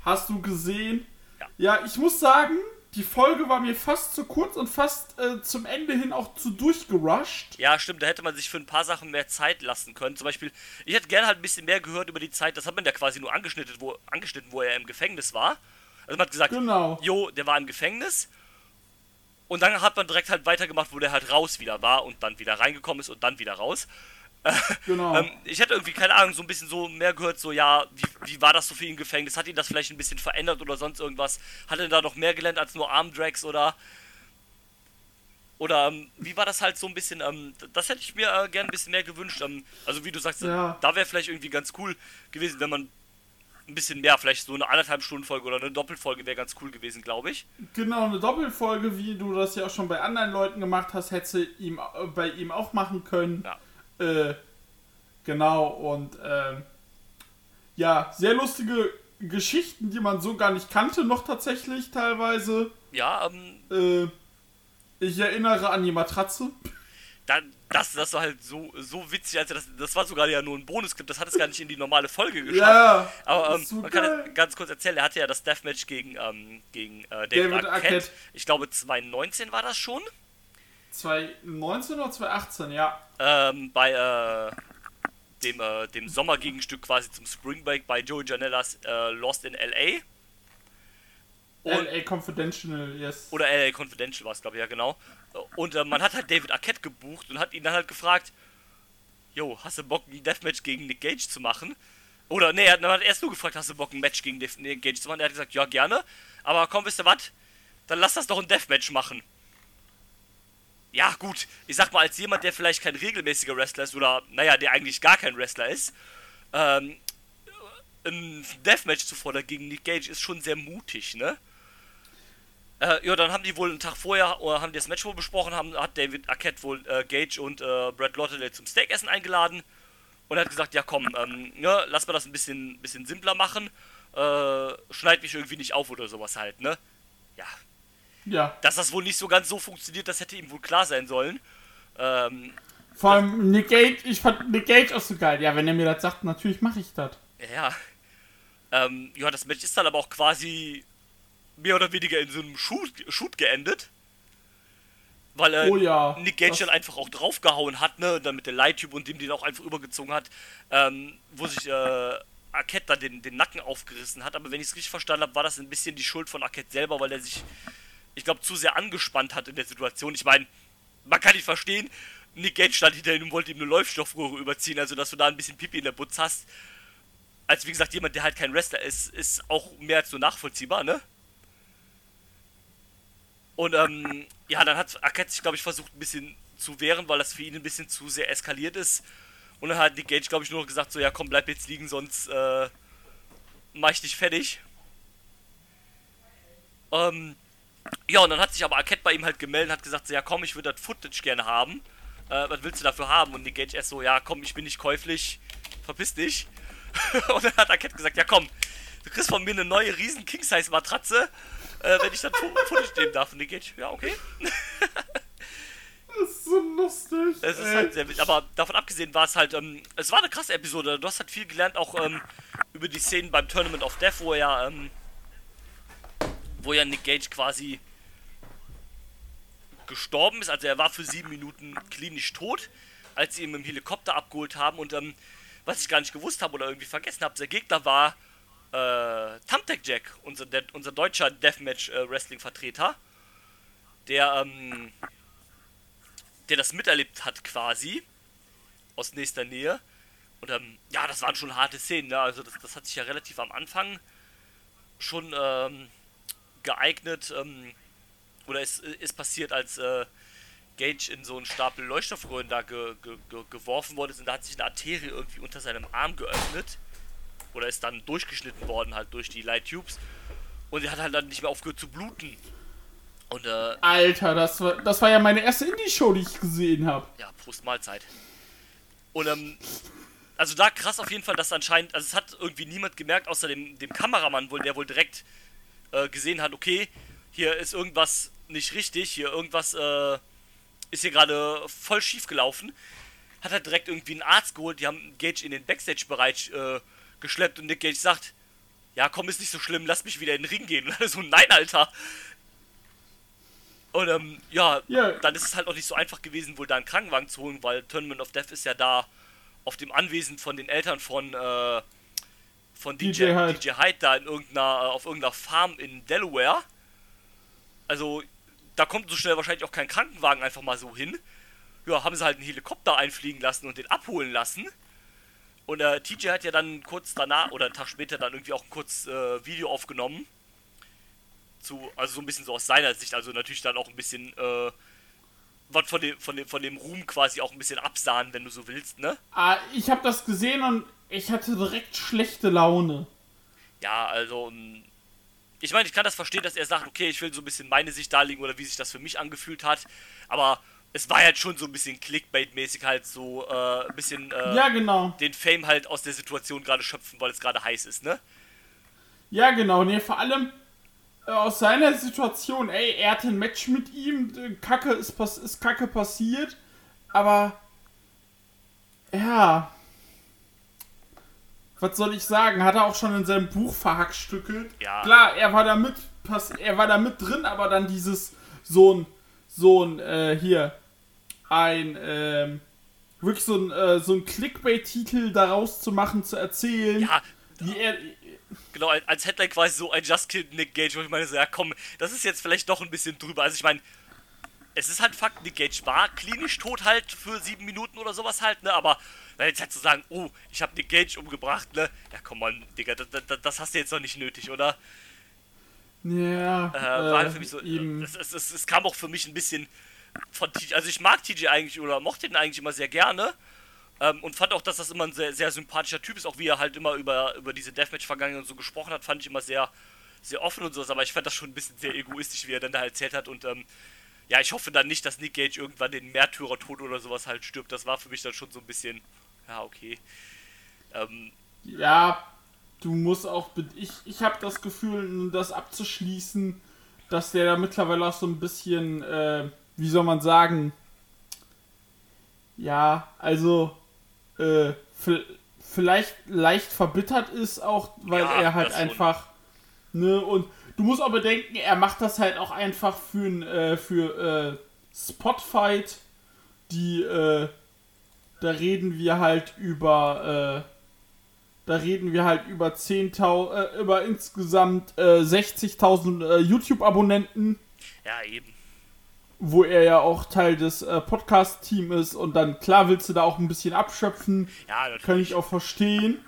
Hast du gesehen? Ja. Ja, ich muss sagen, die Folge war mir fast zu kurz und fast äh, zum Ende hin auch zu durchgerusht. Ja, stimmt, da hätte man sich für ein paar Sachen mehr Zeit lassen können. Zum Beispiel, ich hätte gerne halt ein bisschen mehr gehört über die Zeit, das hat man ja quasi nur angeschnitten, wo, angeschnitten, wo er im Gefängnis war. Also man hat gesagt, Genau. jo, der war im Gefängnis. Und dann hat man direkt halt weitergemacht, wo der halt raus wieder war und dann wieder reingekommen ist und dann wieder raus. Genau. Ähm, ich hätte irgendwie, keine Ahnung, so ein bisschen so mehr gehört, so, ja, wie, wie war das so für ihn im Gefängnis? Hat ihn das vielleicht ein bisschen verändert oder sonst irgendwas? Hat er da noch mehr gelernt als nur Armdrags oder Oder ähm, wie war das halt so ein bisschen, ähm, das hätte ich mir äh, gern ein bisschen mehr gewünscht. Ähm, also wie du sagst, Ja. da wäre vielleicht irgendwie ganz cool gewesen, wenn man ein bisschen mehr, vielleicht so eine anderthalb Stunden Folge oder eine Doppelfolge wäre ganz cool gewesen, glaube ich. Genau, eine Doppelfolge, wie du das ja auch schon bei anderen Leuten gemacht hast, hättest du ihm, äh, bei ihm auch machen können. Ja. Äh, genau, und ähm, ja, sehr lustige Geschichten, die man so gar nicht kannte, noch tatsächlich teilweise. Ja, ähm, Äh, ich erinnere an die Matratze. dann, das, das war halt so, so witzig, also das, das war sogar ja nur ein Bonusclip, das hat es gar nicht in die normale Folge geschafft. Ja, Aber ähm, man kann ganz kurz erzählen, er hatte ja das Deathmatch gegen, ähm, gegen äh, David, David Arquette. Arquette. Ich glaube 2019 war das schon. 2019 oder 2018, ja. Ähm, bei äh, dem, äh, dem Sommergegenstück quasi zum Spring Break bei Joey Janellas äh, Lost in LA. Und- LA Confidential, yes. Oder LA Confidential war es, glaube ich, ja genau. Und äh, man hat halt David Arquette gebucht und hat ihn dann halt gefragt, Jo, hast du Bock, ein Deathmatch gegen Nick Gage zu machen? Oder, nee, er hat, hat erst nur gefragt, hast du Bock, ein Match gegen Nick Gage zu machen? Er hat gesagt, ja, gerne. Aber komm, wisst ihr was? Dann lass das doch ein Deathmatch machen. Ja, gut. Ich sag mal, als jemand, der vielleicht kein regelmäßiger Wrestler ist, oder, naja, der eigentlich gar kein Wrestler ist, ähm, ein Deathmatch zu fordern gegen Nick Gage ist schon sehr mutig, ne? Äh, ja, dann haben die wohl einen Tag vorher, oder haben die das Match wohl besprochen, haben, hat David Arquette wohl äh, Gage und äh, Brad Lotterdale zum Steakessen eingeladen und hat gesagt, ja komm, ähm, ne, lass mal das ein bisschen, bisschen simpler machen, äh, schneid mich irgendwie nicht auf oder sowas halt, ne? Ja, Ja. dass das wohl nicht so ganz so funktioniert, das hätte ihm wohl klar sein sollen. Ähm, Vor allem Nick Gage, ich fand Nick Gage auch so geil. Ja, wenn er mir das sagt, natürlich mache ich das. ja. Ähm, ja, das Match ist dann aber auch quasi mehr oder weniger in so einem Shoot, Shoot geendet. Weil äh, Oh ja, Nick Gage dann einfach auch draufgehauen hat, ne? Dann mit der Light-Tube und dem den auch einfach übergezogen hat, ähm, wo sich äh, Arquette dann den, den Nacken aufgerissen hat. Aber wenn ich es richtig verstanden habe, war das ein bisschen die Schuld von Arquette selber, weil er sich, ich glaube, zu sehr angespannt hat in der Situation. Ich meine, man kann nicht verstehen, Nick Gage stand hinter ihm und wollte ihm eine Läufstoffröhre überziehen, also dass du da ein bisschen Pipi in der Butz hast. Als wie gesagt, jemand, der halt kein Wrestler ist, ist auch mehr als nur nachvollziehbar, ne? Und ähm, ja, dann hat Arquette sich, glaube ich, versucht ein bisschen zu wehren, weil das für ihn ein bisschen zu sehr eskaliert ist. Und dann hat Nick Gage, glaube ich, nur noch gesagt, so, ja komm, bleib jetzt liegen, sonst äh, mach ich dich fertig. Ähm, ja, und dann hat sich aber Arquette bei ihm halt gemeldet und hat gesagt, so, ja komm, ich würde das Footage gerne haben. Äh, was willst du dafür haben? Und Nick Gage erst so, ja komm, ich bin nicht käuflich, verpiss dich. und dann hat Arquette gesagt, ja komm, du kriegst von mir eine neue riesen King-Size-Matratze, äh, wenn ich Fo- Footage nehmen darf. Und Nick Gage, ja okay. Das ist so lustig. Es ist ey. halt sehr witzig, aber davon abgesehen war es halt, ähm, es war eine krasse Episode. Du hast halt viel gelernt, auch ähm, über die Szenen beim Tournament of Death, wo ja, ähm, wo ja Nick Gage quasi gestorben ist. Also er war für sieben Minuten klinisch tot, als sie ihn mit dem Helikopter abgeholt haben. Und ähm, was ich gar nicht gewusst habe oder irgendwie vergessen habe, der Gegner war äh, Thumbtack Jack, unser, der, unser deutscher Deathmatch-Wrestling-Vertreter, der ähm, der das miterlebt hat quasi aus nächster Nähe. Und ähm, ja, das waren schon harte Szenen. Ne? Also das, das hat sich ja relativ am Anfang schon ähm, geeignet ähm, oder ist, ist passiert, als äh, Gage in so einen Stapel Leuchtstoffröhren da ge, ge, ge, geworfen worden ist und da hat sich eine Arterie irgendwie unter seinem Arm geöffnet oder ist dann durchgeschnitten worden halt durch die Light Tubes und er hat halt dann nicht mehr aufgehört zu bluten. Und äh, Alter, das war, das war ja meine erste Indie-Show, die ich gesehen habe. ja, Prost Mahlzeit. Und ähm, also da krass auf jeden Fall, dass anscheinend, also es hat irgendwie niemand gemerkt, außer dem, dem Kameramann wohl, der wohl direkt äh, gesehen hat, okay, hier ist irgendwas nicht richtig, hier irgendwas äh, ist hier gerade voll schief gelaufen. Hat er direkt irgendwie einen Arzt geholt, die haben Gage in den Backstage-Bereich äh, geschleppt und Nick Gage sagt, ja komm, ist nicht so schlimm, lass mich wieder in den Ring gehen. Und alle so, nein, Alter. Und ähm, ja, Ja. dann ist es halt auch nicht so einfach gewesen, wohl da einen Krankenwagen zu holen, weil Tournament of Death ist ja da auf dem Anwesen von den Eltern von, äh, von DJ, DJ Hyde. DJ Hyde da in irgendeiner, auf irgendeiner Farm in Delaware. Also, da kommt so schnell wahrscheinlich auch kein Krankenwagen einfach mal so hin. Ja, haben sie halt einen Helikopter einfliegen lassen und den abholen lassen. Und äh, TJ hat ja dann kurz danach oder einen Tag später dann irgendwie auch ein kurzes äh, Video aufgenommen. Zu, also so ein bisschen so aus seiner Sicht, also natürlich dann auch ein bisschen äh, was von dem, von, dem, von dem Ruhm quasi auch ein bisschen absahen, wenn du so willst, ne? Ah, ich habe das gesehen und ich hatte direkt schlechte Laune. Ja, also. ähm, Ich meine, ich kann das verstehen, dass er sagt, okay, ich will so ein bisschen meine Sicht darlegen oder wie sich das für mich angefühlt hat. Aber es war halt schon so ein bisschen Clickbait-mäßig halt so äh, ein bisschen äh, Ja, genau. den Fame halt aus der Situation gerade schöpfen, weil es gerade heiß ist, ne? Ja, genau. Nee, vor allem äh, aus seiner Situation. Ey, er hatte ein Match mit ihm. äh, Kacke ist, pass ist Kacke passiert. Aber. Ja. Was soll ich sagen? Hat er auch schon in seinem Buch verhackstückelt. Ja. Klar, er war da mit, er war da mit drin, aber dann dieses so ein, so ein, äh, hier, ein, ähm, wirklich so ein, äh, so ein Clickbait-Titel daraus zu machen, zu erzählen, Ja, wie er, genau, als- Headline quasi so ein Just Killed Nick Gage, wo ich meine so, ja komm, das ist jetzt vielleicht doch ein bisschen drüber. Also ich meine, es ist halt Fakt, Nick Gage war klinisch tot halt für sieben Minuten oder sowas halt, ne, aber dann jetzt halt zu sagen, oh, ich habe Nick Gage umgebracht, ne, ja komm mal, Digga, das, das, das hast du jetzt noch nicht nötig, oder? Ja, Äh, war äh, für mich so, es, es, es, es kam auch für mich ein bisschen von TJ, also ich mag TJ eigentlich oder mochte ihn eigentlich immer sehr gerne ähm, und fand auch, dass das immer ein sehr, sehr sympathischer Typ ist, auch wie er halt immer über, über diese Deathmatch-Vergangenheit und so gesprochen hat, fand ich immer sehr, sehr offen und sowas, aber ich fand das schon ein bisschen sehr egoistisch, wie er dann da erzählt hat und ähm, ja, ich hoffe dann nicht, dass Nick Gage irgendwann den Märtyrertod oder sowas halt stirbt, das war für mich dann schon so ein bisschen, ja, okay. Ähm, Ja, du musst auch. Ich, ich habe das Gefühl, um das abzuschließen, dass der da mittlerweile auch so ein bisschen, äh, wie soll man sagen, ja, also, äh, vielleicht leicht verbittert ist, auch weil Ja, er halt schon. einfach, ne, und du musst auch bedenken, er macht das halt auch einfach für, äh, für äh, Spotfight, die, äh, da reden wir halt über, äh, da reden wir halt über 10.000, äh, über insgesamt äh, 60.000 äh, YouTube-Abonnenten, ja, eben. Wo er ja auch Teil des äh, Podcast-Teams ist und dann, klar, willst du da auch ein bisschen abschöpfen, Ja, natürlich. kann ich auch verstehen.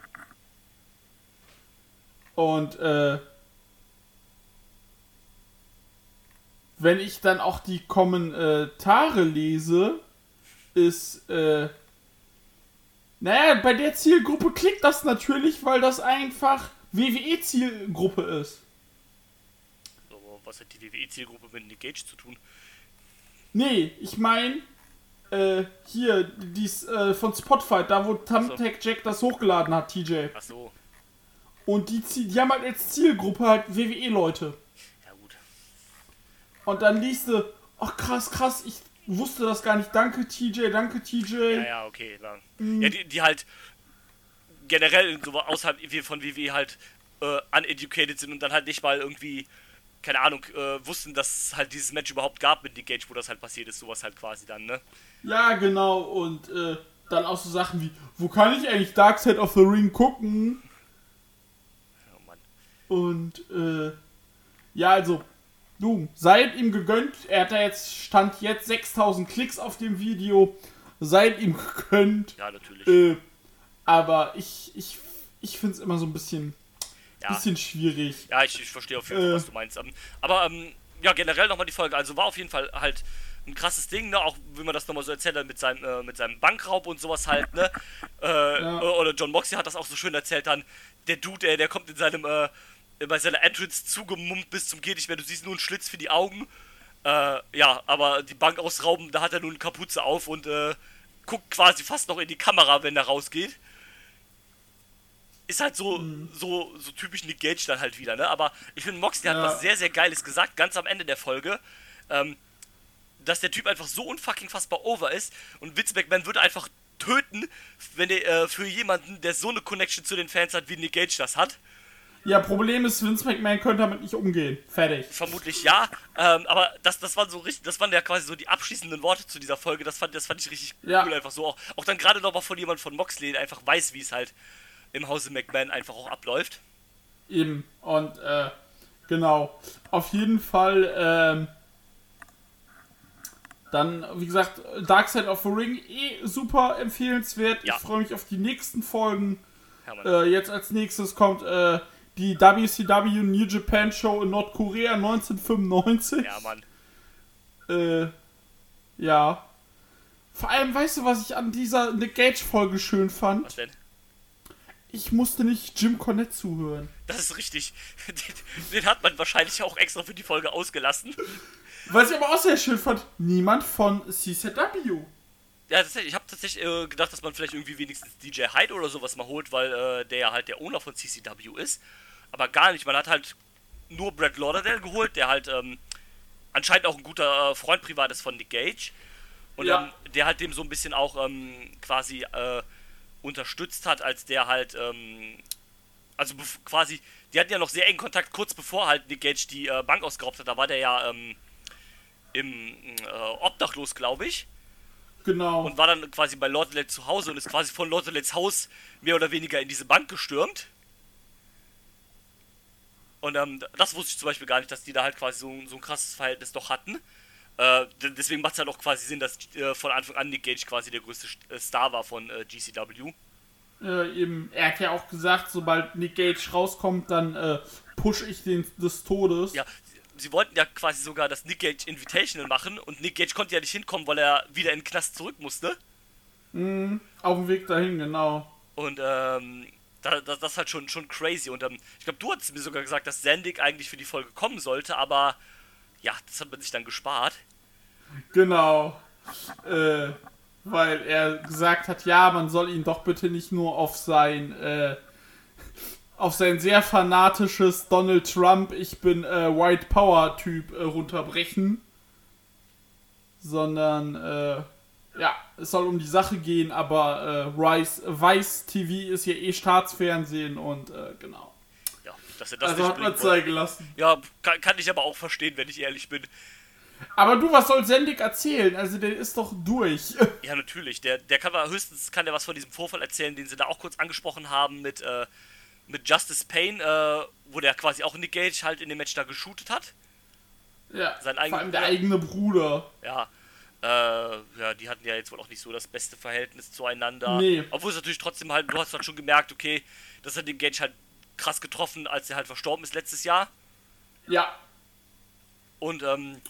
Und, äh, wenn ich dann auch die Kommentare lese, ist, äh, naja, bei der Zielgruppe klickt das natürlich, weil das einfach WWE-Zielgruppe ist. So, was hat die WWE-Zielgruppe mit Nick Gage zu tun? Nee, ich meine, äh, hier, dies, äh, von Spotify, da wo Thumbtack Jack das hochgeladen hat, TJ. Ach so, Und die, die haben halt als Zielgruppe halt WWE-Leute. ja gut. Und dann liest du, ach krass, krass, ich wusste das gar nicht. Danke TJ, danke TJ. Ja, ja, okay, klar. Ja, die, die halt generell so außerhalb von WWE halt äh, uneducated sind und dann halt nicht mal irgendwie, keine Ahnung, äh, wussten, dass es halt dieses Match überhaupt gab mit Nick Gage, wo das halt passiert ist, sowas halt quasi dann, ne? Ja, genau. Und äh, dann auch so Sachen wie, wo kann ich eigentlich Dark Side of the Ring gucken? Oh Mann. Und äh, ja, also, du, seid ihm gegönnt. Er hat da jetzt, stand jetzt 6000 Klicks auf dem Video. Seid ihm gegönnt. Ja, natürlich. Äh, aber ich, ich, ich finde es immer so ein bisschen, ja. bisschen schwierig. Ja, ich, ich verstehe auf jeden Fall, Äh. was du meinst. Ähm, aber ähm, ja, generell nochmal die Folge. Also war auf jeden Fall halt ein krasses Ding, ne? Auch wie man das nochmal so erzählt hat mit seinem, äh, mit seinem Bankraub und sowas halt, ne? Äh, Ja. Oder John Moxley hat das auch so schön erzählt dann. Der Dude, der, der kommt in seinem, äh, bei seiner Entrance zugemummt bis zum geht nicht mehr. Du siehst nur einen Schlitz für die Augen. Äh, ja, aber die Bank ausrauben, da hat er nur eine Kapuze auf und äh, guckt quasi fast noch in die Kamera, wenn er rausgeht ist halt so, so, so typisch Nick Gage dann halt wieder, ne? Aber ich finde, Moxley hat Ja. was sehr, sehr Geiles gesagt, ganz am Ende der Folge. Ähm, dass der Typ einfach so unfucking fassbar over ist und Vince McMahon würde einfach töten, wenn der, äh, für jemanden, der so eine Connection zu den Fans hat, wie Nick Gage das hat. Ja, Problem ist, Vince McMahon könnte damit nicht umgehen. Fertig. Vermutlich ja, ähm, aber das, das waren so richtig, das waren ja quasi so die abschließenden Worte zu dieser Folge. Das fand, das fand ich richtig Ja. cool, einfach so. Auch, auch dann gerade nochmal von jemand von Moxley, der einfach weiß, wie es halt im Hause McMahon einfach auch abläuft. Eben. Und, äh, genau. Auf jeden Fall, ähm, dann, wie gesagt, Dark Side of the Ring, eh super empfehlenswert. Ja. Ich freue mich auf die nächsten Folgen. Äh, jetzt als nächstes kommt, äh, die WCW New Japan Show in Nordkorea 1995. ja, Mann. Äh, Ja. Vor allem, weißt du, was ich an dieser Nick Gage-Folge schön fand? Was denn? Ich musste nicht Jim Cornette zuhören. Das ist richtig. Den, den hat man wahrscheinlich auch extra für die Folge ausgelassen. Was ich aber auch sehr schön fand, niemand von CCW. Ja, tatsächlich, ich habe tatsächlich äh, gedacht, dass man vielleicht irgendwie wenigstens DJ Hyde oder sowas mal holt, weil äh, der ja halt der Owner von CCW ist. Aber gar nicht. Man hat halt nur Brad Lauderdale geholt, der halt ähm, anscheinend auch ein guter äh, Freund privat ist von Nick Gage. Und Ja. ähm, der halt dem so ein bisschen auch ähm, quasi äh, unterstützt hat, als der halt, ähm, also quasi, die hatten ja noch sehr engen Kontakt, kurz bevor halt Nick Gage die äh, Bank ausgeraubt hat. Da war der ja ähm, im äh, Obdachlos, glaube ich Genau. und war dann quasi bei Lord zu Hause und ist quasi von Lord Haus mehr oder weniger in diese Bank gestürmt. Und ähm, das wusste ich zum Beispiel gar nicht, dass die da halt quasi so, so ein krasses Verhältnis doch hatten. Äh, deswegen macht es halt auch quasi Sinn, dass äh, von Anfang an Nick Gage quasi der größte äh, Star war von äh, GCW. äh, eben, er hat ja auch gesagt, sobald Nick Gage rauskommt, dann äh, push ich den des Todes. Ja, sie, wollten ja quasi sogar das Nick Gage Invitational machen und Nick Gage konnte ja nicht hinkommen, weil er wieder in den Knast zurück musste. Auf dem Weg dahin, genau. Und ähm, da, das, das ist halt schon, schon crazy. Und ähm, ich glaube, du hattest mir sogar gesagt, dass Sandig eigentlich für die Folge kommen sollte, aber ja, das hat man sich dann gespart. Genau. Äh, weil er gesagt hat, ja, man soll ihn doch bitte nicht nur auf sein, äh, auf sein sehr fanatisches Donald Trump, ich bin äh, White Power Typ äh, runterbrechen. Sondern, äh, ja, es soll um die Sache gehen, aber äh, Rice, Vice TV ist ja eh Staatsfernsehen und genau. Ja, dass er das Also nicht hat man bringen wollte. zeigen lassen. Ja, kann, kann ich aber auch verstehen, wenn ich ehrlich bin. Aber du, was soll Sendik erzählen? Also der ist doch durch. Ja, natürlich. Der, der kann aber höchstens kann der was von diesem Vorfall erzählen, den sie da auch kurz angesprochen haben mit, äh, mit Justice Payne, äh, wo der quasi auch Nick Gage halt in dem Match da geshootet hat. Ja, Sein vor eigener allem der Bruder. eigene Bruder. Ja. Äh, ja, die hatten ja jetzt wohl auch nicht so das beste Verhältnis zueinander. Nee. Obwohl es natürlich trotzdem halt, du hast halt schon gemerkt, okay, das hat den Gage halt krass getroffen, als er halt verstorben ist letztes Jahr. Ja, Und ähm,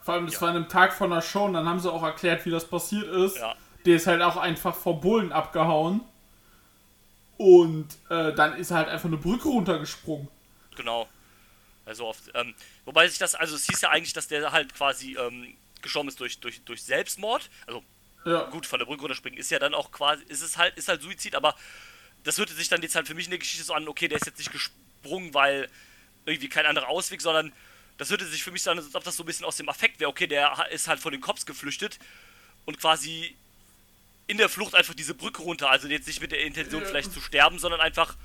vor allem das Ja. war an einem Tag von der Show und dann haben sie auch erklärt, wie das passiert ist. ja, Der ist halt auch einfach vor Bullen abgehauen. Und äh, dann ist er halt einfach eine Brücke runtergesprungen. genau. Also oft, ähm, wobei sich das, also es hieß ja eigentlich, dass der halt quasi ähm, gestorben ist durch, durch, durch Selbstmord. Also Ja, gut, von der Brücke runterspringen ist ja dann auch quasi, ist es halt, ist halt Suizid, aber das hörte sich dann jetzt halt für mich in der Geschichte so an, okay, der ist jetzt nicht gesprungen, weil irgendwie kein anderer Ausweg, sondern das hörte sich für mich so an, als ob das so ein bisschen aus dem Affekt wäre, okay, der ist halt von den Cops geflüchtet und quasi in der Flucht einfach diese Brücke runter, also jetzt nicht mit der Intention vielleicht zu sterben, sondern einfach,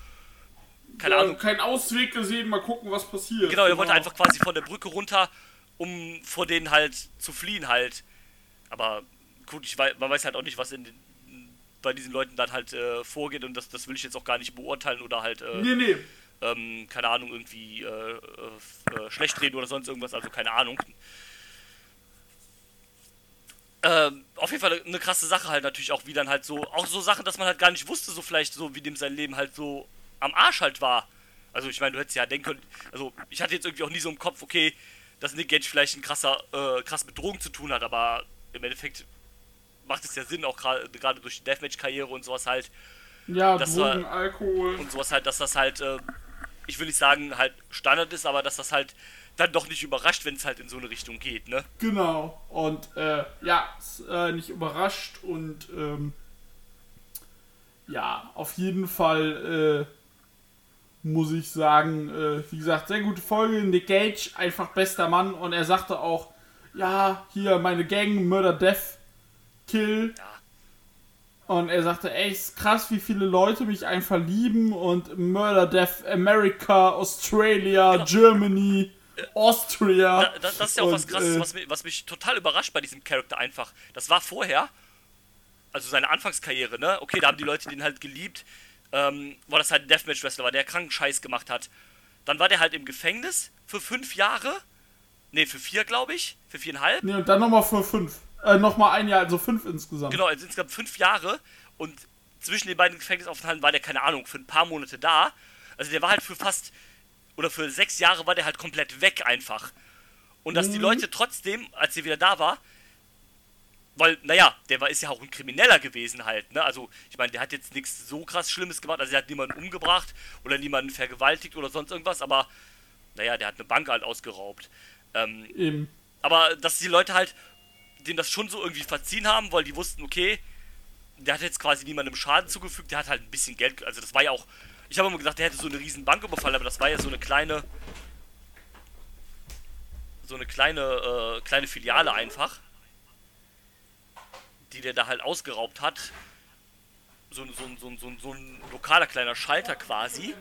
keine ja, Ahnung, keinen Ausweg gesehen, mal gucken, was passiert. Genau, er wollte einfach quasi von der Brücke runter, um vor denen halt zu fliehen halt. Aber gut, ich weiß, man weiß halt auch nicht, was in den, bei diesen Leuten dann halt äh, vorgeht und das, das will ich jetzt auch gar nicht beurteilen oder halt, äh, Nee, nee. ähm, keine Ahnung, irgendwie äh, äh, äh, schlecht reden oder sonst irgendwas, also keine Ahnung. Ähm, auf jeden Fall eine krasse Sache halt natürlich auch, wie dann halt so, auch so Sachen, dass man halt gar nicht wusste, so vielleicht so, wie dem sein Leben halt so am Arsch halt war. Also ich meine, du hättest ja denken können, also ich hatte jetzt irgendwie auch nie so im Kopf, okay, dass Nick Gage vielleicht ein krasser, äh, krass mit Drogen zu tun hat, aber im Endeffekt macht es ja Sinn, auch gerade durch die Deathmatch-Karriere und sowas halt, Ja, Das Drogen, war- Alkohol. und sowas halt, dass das halt, äh, ich will nicht sagen, halt Standard ist, aber dass das halt dann doch nicht überrascht, wenn es halt in so eine Richtung geht, ne? Genau. Und äh, ja, ist, äh, nicht überrascht und ähm, ja, auf jeden Fall äh, muss ich sagen, äh, wie gesagt, sehr gute Folge. Nick Gage, einfach bester Mann und er sagte auch, ja, hier meine Gang, Murder Death Kill. Ja. Und er sagte, ey, ist krass, wie viele Leute mich einfach lieben und Murder Death America, Australia, Genau. Germany, Austria. Da, das, das ist ja auch was Und, krasses, äh, was, mich, was mich total überrascht bei diesem Charakter einfach. Das war vorher, also seine Anfangskarriere, ne? Okay, da haben die Leute den halt geliebt, ähm, weil das halt ein Deathmatch-Wrestler war, der kranken Scheiß gemacht hat. Dann war der halt im Gefängnis für fünf Jahre. Ne, für vier, glaube ich. Für viereinhalb. Nee, und dann nochmal für fünf. Äh, nochmal ein Jahr, also fünf insgesamt. Genau, also insgesamt fünf Jahre. Und zwischen den beiden Gefängnisaufenthalten war der, keine Ahnung, für ein paar Monate da. Also der war halt für fast, oder für sechs Jahre war der halt komplett weg einfach. Und dass die Leute trotzdem, als er wieder da war, weil, naja, der war, ist ja auch ein Krimineller gewesen halt, ne? Also, ich meine, der hat jetzt nichts so krass Schlimmes gemacht, also er hat niemanden umgebracht oder niemanden vergewaltigt oder sonst irgendwas, aber, naja, der hat eine Bank halt ausgeraubt. Ähm, Eben. aber dass die Leute halt dem das schon so irgendwie verziehen haben, weil die wussten, okay, der hat jetzt quasi niemandem Schaden zugefügt, der hat halt ein bisschen Geld, also das war ja auch, ich habe immer gesagt, der hätte so eine riesen Bank überfallen, aber das war ja so eine kleine, so eine kleine, äh, kleine Filiale einfach, die der da halt ausgeraubt hat. So, so, so, so, so ein lokaler kleiner Schalter quasi.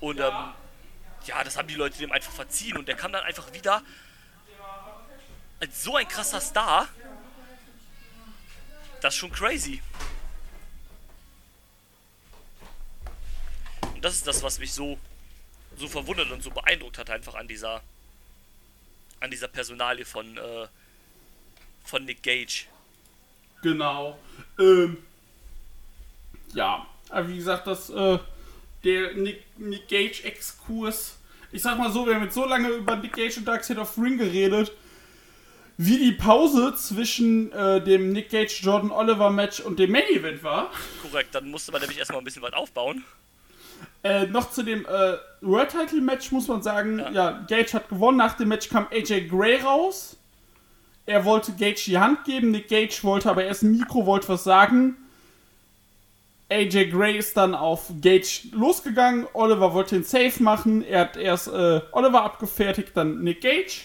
Und ähm, ja, das haben die Leute dem einfach verziehen und der kam dann einfach wieder als so ein krasser Star. Das ist schon crazy. Und das ist das, was mich so, so verwundert und so beeindruckt hat, einfach an dieser, an dieser Personalie von, äh, von Nick Gage. Genau. Ähm, ja, aber wie gesagt, das, äh, der Nick, Nick Gage-Exkurs. Ich sag mal so, wir haben jetzt so lange über Nick Gage und Dark Side of Ring geredet, wie die Pause zwischen äh, dem Nick Gage Jordan Oliver Match und dem Main Event war. Korrekt, dann musste man nämlich erstmal ein bisschen was aufbauen. Äh, noch zu dem äh, World Title Match muss man sagen, Ja. ja. Gage hat gewonnen. Nach dem Match kam AJ Gray raus. Er wollte Gage die Hand geben. Nick Gage wollte aber erst ein Mikro, wollte was sagen. AJ Gray ist dann auf Gage losgegangen. Oliver wollte den Safe machen. Er hat erst äh, Oliver abgefertigt, dann Nick Gage.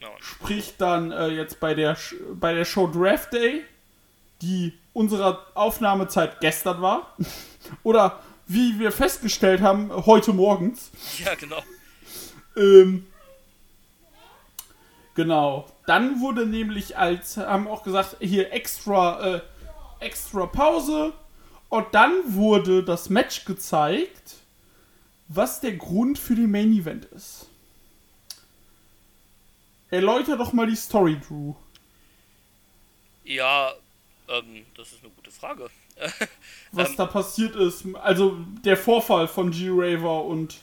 Ja, Sprich dann äh, jetzt bei der, bei der Show Draft Day, die unserer Aufnahmezeit gestern war. Oder wie wir festgestellt haben, heute morgens. ja genau. Ähm, genau. Dann wurde nämlich als, haben auch gesagt, hier extra, äh, extra Pause. Und dann wurde das Match gezeigt, was der Grund für den Main Event ist. Erläuter doch mal die Story, Drew. Ja, ähm, das ist eine gute Frage. Was Ähm. da passiert ist. Also der Vorfall von G-Raver und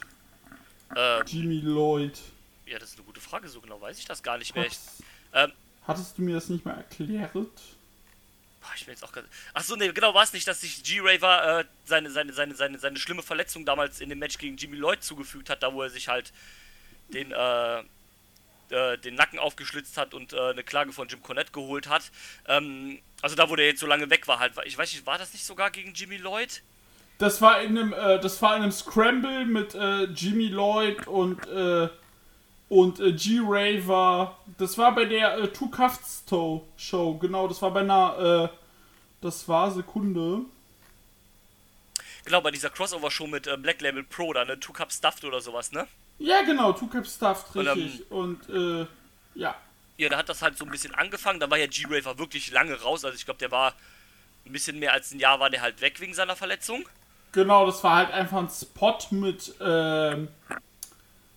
ähm, Jimmy Lloyd. ja, das ist eine gute Frage, so genau weiß ich das gar nicht mehr. Hattest, ähm, hattest du mir das nicht mal erklärt? boah, ich bin jetzt auch gerade. Achso, nee, genau war es nicht, dass sich G-Raver äh, seine, seine, seine, seine, seine schlimme Verletzung damals in dem Match gegen Jimmy Lloyd zugefügt hat, da wo er sich halt den, äh, äh, den Nacken aufgeschlitzt hat und äh, eine Klage von Jim Cornette geholt hat. Ähm, also da, wo der jetzt so lange weg war, halt. Ich weiß nicht, war das nicht sogar gegen Jimmy Lloyd? Das war in einem, äh, das war in einem Scramble mit äh, Jimmy Lloyd und äh, und äh, G-Raver. Das war bei der äh, Two Cuffs Toe Show, genau. Das war bei einer, das war Sekunde. Genau, bei dieser Crossover-Show mit äh, Black Label Pro, da, ne? Two Cup Stuffed oder sowas, ne? Ja, genau, Two Cups Stuffed, Und, ähm, richtig. Und, äh, ja. Ja, da hat das halt so ein bisschen angefangen. Da war ja G-Raver wirklich lange raus. Also ich glaube, der war ein bisschen mehr als ein Jahr war der halt weg wegen seiner Verletzung. Genau, das war halt einfach ein Spot mit ähm,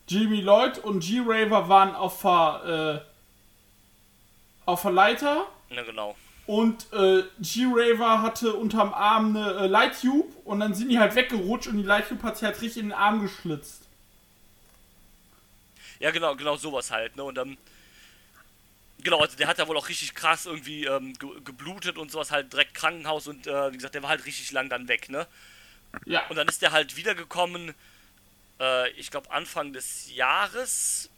Jimmy Lloyd und G-Raver waren auf der, äh, auf der Leiter Ja, genau. und äh, G-Raver hatte unterm Arm eine äh, Light Tube und dann sind die halt weggerutscht und die Light Tube hat sich halt richtig in den Arm geschlitzt. Ja, genau, genau sowas halt, ne? Und dann. Genau, also der hat ja wohl auch richtig krass irgendwie ähm, ge geblutet und sowas, halt direkt Krankenhaus und äh, wie gesagt, der war halt richtig lang dann weg, ne? Ja, Und dann ist der halt wiedergekommen, äh, ich glaube Anfang des Jahres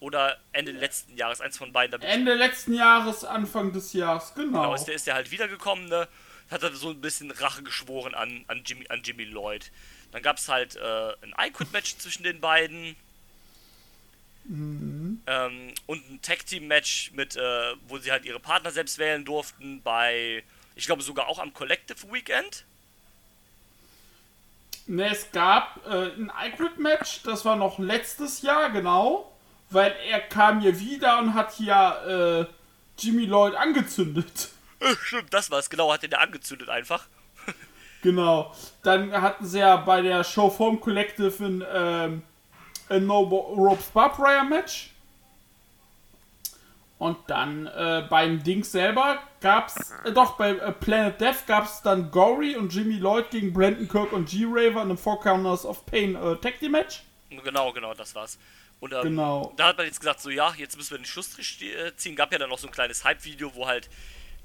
oder Ende letzten Jahres, eins von beiden. Da bin ich Ende letzten Jahres, Anfang des Jahres, genau. Genau, ist der, ist der halt wiedergekommen, ne? Hat er so ein bisschen Rache geschworen an, an, Jimmy, an Jimmy Lloyd. Dann gab es halt äh, ein I-Quit-Match zwischen den beiden. Ähm, und ein Tag-Team-Match mit, äh, wo sie halt ihre Partner selbst wählen durften, bei, ich glaube sogar auch am Collective Weekend. Ne, es gab äh, ein iQuid-Match, das war noch letztes Jahr, genau. Weil er kam hier wieder und hat hier äh, Jimmy Lloyd angezündet. Äh, Stimmt, das war's, genau, hat den der angezündet einfach. Genau. Dann hatten sie ja bei der Show vom Collective ein, ähm, ein No Bo- Ropes Barbara Match. Und dann äh, beim Ding selber gab's, äh, doch, bei äh, Planet Death gab's dann Gory und Jimmy Lloyd gegen Brandon Kirk und G-Raver in einem Four Counters of Pain äh, Tag Team Match. Genau, genau, das war's. Und ähm, Genau. da hat man jetzt gesagt, so ja, jetzt müssen wir den Schlussstrich äh, ziehen. Gab ja dann noch so ein kleines Hype-Video, wo halt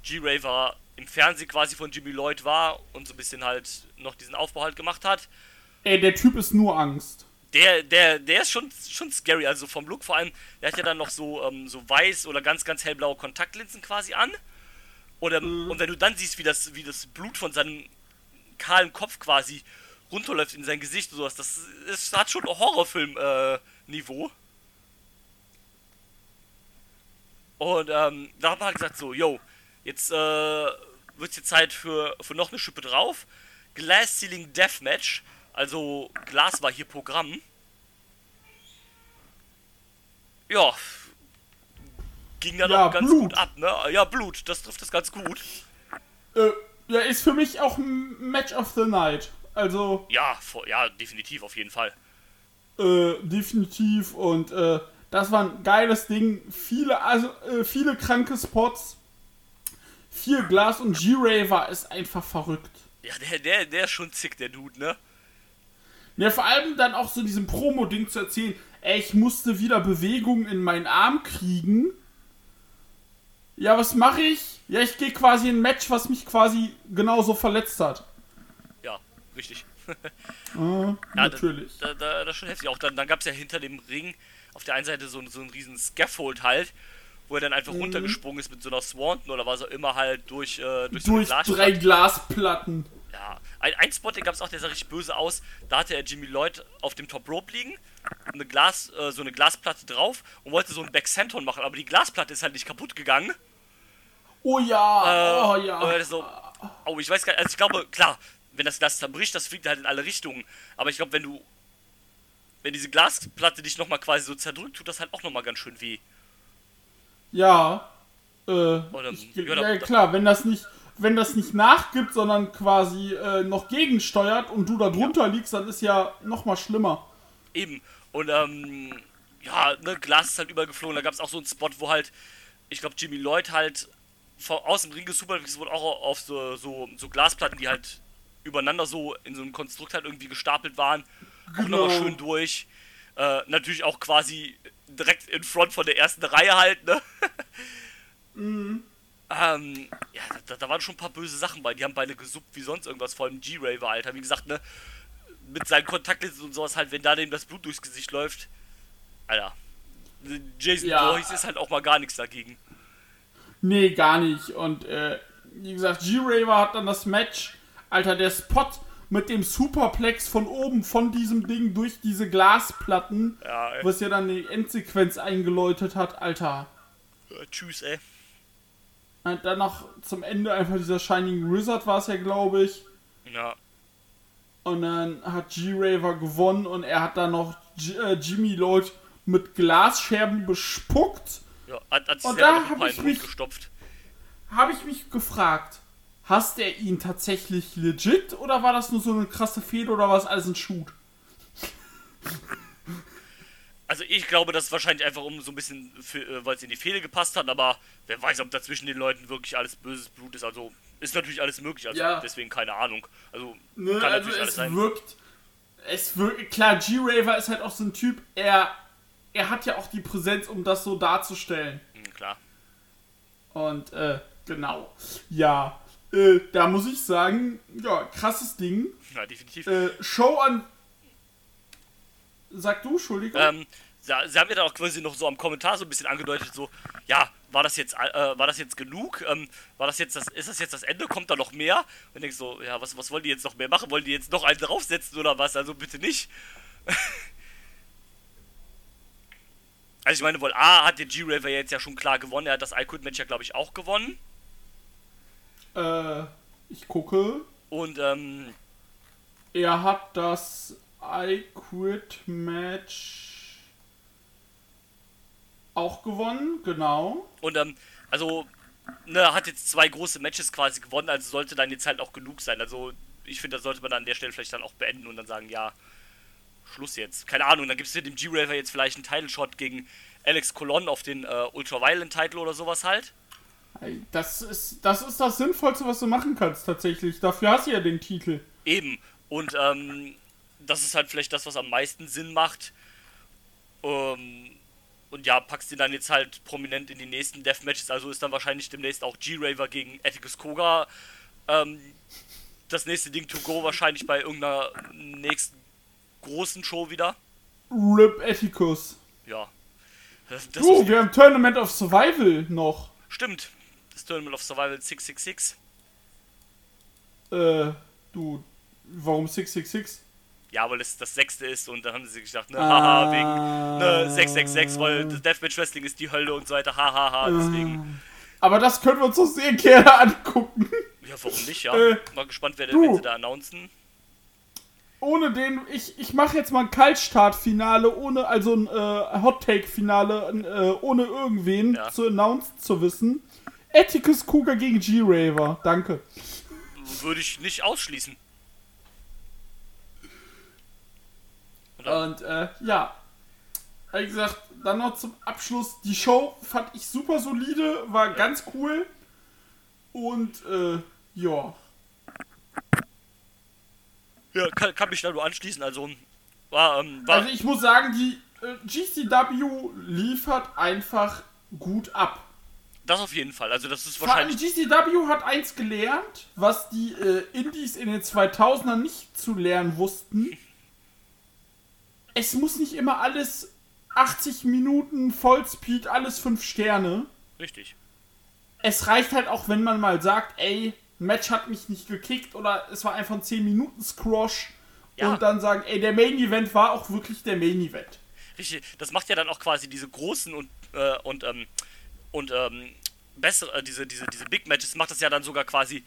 G-Raver im Fernsehen quasi von Jimmy Lloyd war und so ein bisschen halt noch diesen Aufbau halt gemacht hat. Ey, der Typ ist nur Angst. Der, der, der ist schon, schon scary, also vom Look vor allem, der hat ja dann noch so, ähm, so weiß oder ganz, ganz hellblaue Kontaktlinsen quasi an. Und, ähm, und wenn du dann siehst, wie das, wie das Blut von seinem kahlen Kopf quasi runterläuft in sein Gesicht und sowas, das, ist, hat schon Horrorfilm-Niveau. und ähm, da hat man halt gesagt so, yo, jetzt äh, wird jetzt Zeit für, für noch eine Schippe drauf. Glass Ceiling Deathmatch, also Glas war hier Programm. Ja, ging dann Ja, auch ganz Blut. gut ab, ne? Ja, Blut, das trifft es ganz gut. Äh, ja, ist für mich auch ein Match of the Night. Also, Ja, ja, definitiv, auf jeden Fall. äh, definitiv. Und äh, das war ein geiles Ding. Viele, also, äh, viele kranke Spots. Viel Glas und G-Ray war ist einfach verrückt. Ja, der, der, der ist schon zick, der Dude, ne? Ja, vor allem dann auch so diesem Promo-Ding zu erzählen, ey, ich musste wieder Bewegung in meinen Arm kriegen. Ja, was mache ich? Ja, ich gehe quasi in ein Match, was mich quasi genauso verletzt hat. Ja, richtig. Ja, natürlich. Da, da, das ist schon heftig. Auch dann, dann gab es ja hinter dem Ring auf der einen Seite so, so einen riesen Scaffold halt, wo er dann einfach Mhm. runtergesprungen ist mit so einer Swanton oder was auch immer halt durch, äh, durch, so Durch Glasscheibe. drei Glasplatten. Ja, ein, ein Spot, den gab es auch, der sah richtig böse aus. Da hatte er Jimmy Lloyd auf dem Top Rope liegen, eine Glas, äh, so eine Glasplatte drauf und wollte so einen Backsenton machen, aber die Glasplatte ist halt nicht kaputt gegangen. Oh ja, Äh, oh ja. so, oh, ich weiß gar nicht, also ich glaube, klar, wenn das Glas zerbricht, das fliegt halt in alle Richtungen. Aber ich glaube, wenn du, wenn diese Glasplatte dich nochmal quasi so zerdrückt, tut das halt auch nochmal ganz schön weh. Ja. Äh, Oder- ich, ja, klar, wenn das nicht, wenn das nicht nachgibt, sondern quasi äh, noch gegensteuert und du da drunter liegst, dann ist ja noch mal schlimmer. Eben. Und, ähm, ja, ne, Glas ist halt übergeflogen. Da gab es auch so einen Spot, wo halt, ich glaube, Jimmy Lloyd halt vor, aus dem Ring gesuperwichst wurde, auch auf so, so, so Glasplatten, die halt übereinander so in so einem Konstrukt halt irgendwie gestapelt waren. Auch Genau. nochmal schön durch. Äh, natürlich auch quasi direkt in Front von der ersten Reihe halt, ne? Ähm, ja, da, da waren schon ein paar böse Sachen bei. Die haben beide gesuppt wie sonst irgendwas, vor allem G-Raver, Alter. Wie gesagt, ne? Mit seinen Kontaktlinsen und sowas halt, wenn da dem das Blut durchs Gesicht läuft. Alter. Jason Ja. Voorhees ist halt auch mal gar nichts dagegen. Nee, gar nicht. Und äh, wie gesagt, G-Raver hat dann das Match. Alter, der Spot mit dem Superplex von oben von diesem Ding durch diese Glasplatten, Ja, ey. was ja dann die Endsequenz eingeläutet hat, Alter. Äh, tschüss, ey. Und dann noch zum Ende einfach dieser Shining Wizard war es ja, glaube ich. Ja. Und dann hat G-Raver gewonnen und er hat dann noch G äh, Jimmy Lloyd mit Glasscherben bespuckt. Ja, hat, hat Und da hab paar ich mich- gestopft. Habe ich mich gefragt, hasst er ihn tatsächlich legit oder war das nur so eine krasse Fehde oder war es alles ein Shoot? Also ich glaube, das ist wahrscheinlich einfach um so ein bisschen, äh, weil es in die Fehde gepasst hat, aber wer weiß, ob da zwischen den Leuten wirklich alles böses Blut ist. Also ist natürlich alles möglich, also Ja. deswegen keine Ahnung. Also Ne, kann also natürlich alles es sein. wirkt, es wirkt, klar, G-Raver ist halt auch so ein Typ, er, er hat ja auch die Präsenz, um das so darzustellen. Hm, klar. Und, äh, genau. Ja, äh, da muss ich sagen, ja, krasses Ding. Ja, definitiv. Äh, Show an. Sag du, Entschuldigung. Ähm, sie, sie haben ja dann auch quasi noch so am Kommentar so ein bisschen angedeutet, so, ja, war das jetzt, äh, war das jetzt genug? Ähm, war das jetzt das, ist das jetzt das Ende? Kommt da noch mehr? Und denkst so, ja, was, was wollen die jetzt noch mehr machen? Wollen die jetzt noch einen draufsetzen oder was? Also bitte nicht. also ich meine, wohl A hat der G-Raver jetzt ja schon klar gewonnen, er hat das I-Quit-Match ja glaube ich auch gewonnen. äh, ich gucke. Und ähm, Er hat das I Quit Match auch gewonnen, genau. Und ähm, also, ne, hat jetzt zwei große Matches quasi gewonnen, also sollte dann jetzt halt auch genug sein. Also, ich finde, das sollte man an der Stelle vielleicht dann auch beenden und dann sagen, ja, Schluss jetzt. Keine Ahnung, dann gibt es dem G-Raver jetzt vielleicht einen Title-Shot gegen Alex Colon auf den äh, Ultraviolent-Title oder sowas halt. Das ist, das ist das Sinnvollste, was du machen kannst, tatsächlich. Dafür hast du ja den Titel. Eben. Und ähm, das ist halt vielleicht das, was am meisten Sinn macht. Ähm, und ja, packst ihn dann jetzt halt prominent in die nächsten Deathmatches. Also ist dann wahrscheinlich demnächst auch G-Raver gegen Atticus Koga. Ähm, das nächste Ding to go wahrscheinlich bei irgendeiner nächsten großen Show wieder. Rip Ethicus. Ja. Das, das Du, wir haben Tournament of Survival noch. stimmt. Das Tournament of Survival 666. Äh, du, warum 666? Ja, weil es das sechste ist und dann haben sie sich gedacht, ne, Ah. haha, wegen ne, 666, weil Deathmatch Wrestling ist die Hölle und so weiter, hahaha, deswegen. Aber das können wir uns doch sehr gerne angucken. Ja, warum nicht, ja? Äh, Mal gespannt, wer du. wenn sie da announcen. Ohne den, ich, ich mache jetzt mal ein Kaltstart-Finale, ohne, also ein äh, Hot-Take-Finale, äh, ohne irgendwen Ja. zu announcen zu wissen. Atticus Cougar gegen G-Raver. Danke. Würde ich nicht ausschließen. Und äh, ja, wie gesagt, dann noch zum Abschluss. Die Show fand ich super solide, war ganz cool. Und äh, ja, Ja, kann, kann mich da nur anschließen, also war, ähm, war also ich muss sagen, die äh, GCW liefert einfach gut ab. das auf jeden Fall. Also das ist Vor allem wahrscheinlich. GCW hat eins gelernt, was die äh, Indies in den 2000ern nicht zu lernen wussten. Es muss nicht immer alles 80 Minuten Vollspeed, alles 5 Sterne. Richtig. Es reicht halt auch, wenn man mal sagt, ey, Match hat mich nicht gekickt oder es war einfach ein 10 Minuten Squash Ja. und dann sagen, ey, der Main Event war auch wirklich der Main Event. Richtig. Das macht ja dann auch quasi diese großen und äh, und ähm, und ähm, bessere, äh, diese, diese, diese Big Matches macht das ja dann sogar quasi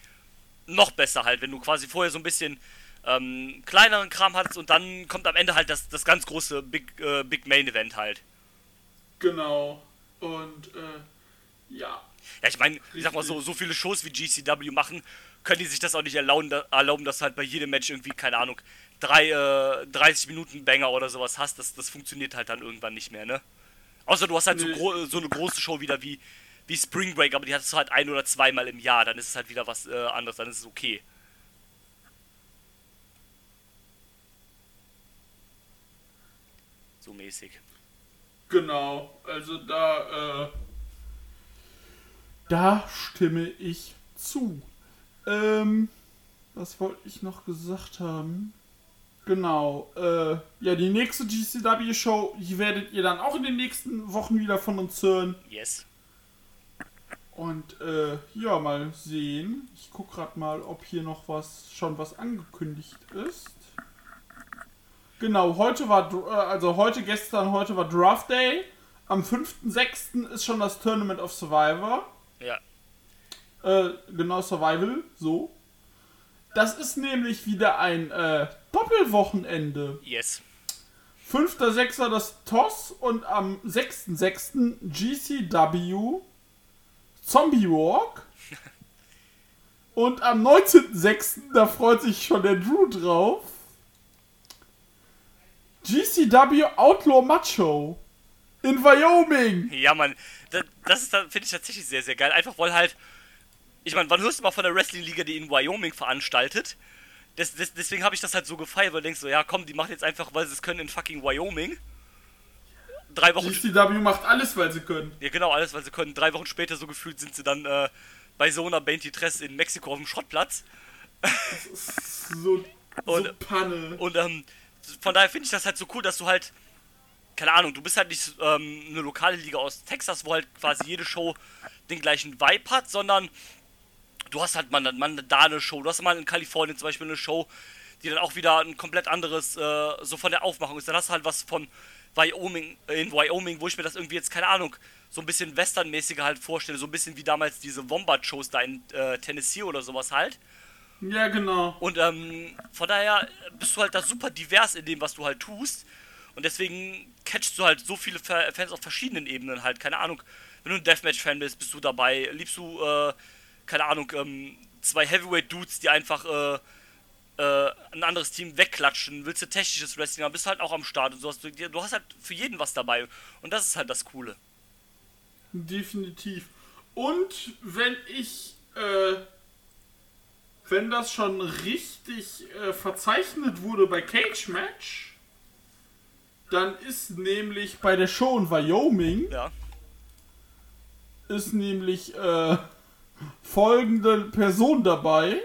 noch besser halt, wenn du quasi vorher so ein bisschen ähm, kleineren Kram hattest und dann kommt am Ende halt das, das ganz große Big, äh, Big Main Event halt. Genau. Und äh, ja. Ja, ich meine, ich sag mal so, so viele Shows wie GCW machen, können die sich das auch nicht erlauben, da, erlauben dass du halt bei jedem Match irgendwie, keine Ahnung, drei, äh, 30 Minuten Banger oder sowas hast. Das, das funktioniert halt dann irgendwann nicht mehr, ne? Außer du hast halt so, Nee. gro so eine große Show wieder wie, wie Spring Break, aber die hattest du halt ein oder zweimal im Jahr, dann ist es halt wieder was äh, anderes, dann ist es okay. So mäßig. Genau, also da, äh, da stimme ich zu. Ähm, was wollte ich noch gesagt haben? Genau, äh, ja, die nächste GCW-Show, die werdet ihr dann auch in den nächsten Wochen wieder von uns hören. Yes. Und, äh, ja, mal sehen. Ich guck grad mal, ob hier noch was, schon was angekündigt ist. Genau, heute war, äh, also heute, gestern, heute war Draft Day. Am 5.6. ist schon das Tournament of Survivor. Ja. Äh, genau, Survival, so. Das ist nämlich wieder ein, äh, Doppelwochenende. Yes. 5.6. das TOS und am 6.6. GCW Zombie Walk. Und am 19.6. da freut sich schon der Drew drauf. GCW Outlaw Macho in Wyoming. Ja, Mann, das, das ist finde ich tatsächlich sehr, sehr geil. Einfach weil halt, ich meine, wann hörst du mal von der Wrestling-Liga, die in Wyoming veranstaltet? Des, des, deswegen habe ich das halt so gefeiert, weil du denkst so, ja komm, die machen jetzt einfach, weil sie es können, in fucking Wyoming. Drei Wochen, GCW macht alles, weil sie können. ja genau, alles, weil sie können. Drei Wochen später so gefühlt sind sie dann äh, bei Zona Tress in Mexiko auf dem Schrottplatz. So, so Und- Panne. Und ähm, von daher finde ich das halt so cool, dass du halt, keine Ahnung, du bist halt nicht ähm, eine lokale Liga aus Texas, wo halt quasi jede Show den gleichen Vibe hat, sondern du hast halt mal, mal da eine Show, du hast mal in Kalifornien zum Beispiel eine Show, die dann auch wieder ein komplett anderes, äh, so von der Aufmachung ist. Dann hast du halt was von Wyoming, in Wyoming, wo ich mir das irgendwie jetzt, keine Ahnung, so ein bisschen westernmäßiger halt vorstelle, so ein bisschen wie damals diese Wombat-Shows da in äh, Tennessee oder sowas halt. Ja, genau. Und ähm, von daher bist du halt da super divers in dem, was du halt tust. Und deswegen catchst du halt so viele Fa- Fans auf verschiedenen Ebenen halt. Keine Ahnung, wenn du ein Deathmatch-Fan bist, bist du dabei. Liebst du, äh, keine Ahnung, ähm, zwei Heavyweight-Dudes, die einfach äh, äh, ein anderes Team wegklatschen. Willst du technisches Wrestling, dann bist du halt auch am Start. Und so hast du, du hast halt für jeden was dabei. Und das ist halt das Coole. Definitiv. Und wenn ich, äh, wenn das schon richtig äh, verzeichnet wurde bei Cage Match, Dann ist nämlich bei der Show in Wyoming Ja. ist nämlich äh, folgende Person dabei.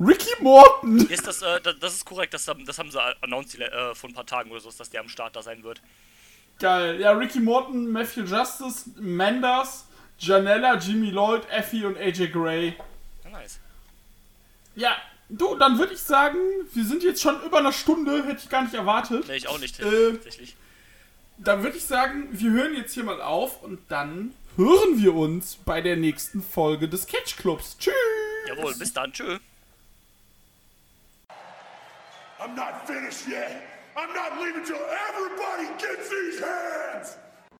Ricky Morton. Ist das, äh, das, ist korrekt, das, haben- das haben sie announced äh, vor ein paar Tagen oder so, dass der am Start da sein wird. Geil. Ja, Ricky Morton, Matthew Justice, Manders, Janella, Jimmy Lloyd, Effie und AJ Gray. Ja, nice. Ja, du, dann würde ich sagen, wir sind jetzt schon über eine Stunde, hätte ich gar nicht erwartet. Nee, ich auch nicht, Äh, tatsächlich. Dann würde ich sagen, wir hören jetzt hier mal auf und dann hören wir uns bei der nächsten Folge des Catch Clubs. Tschüss! Jawohl, bis dann, tschö. I'm not finished yet. I'm not leaving till everybody gets these hands.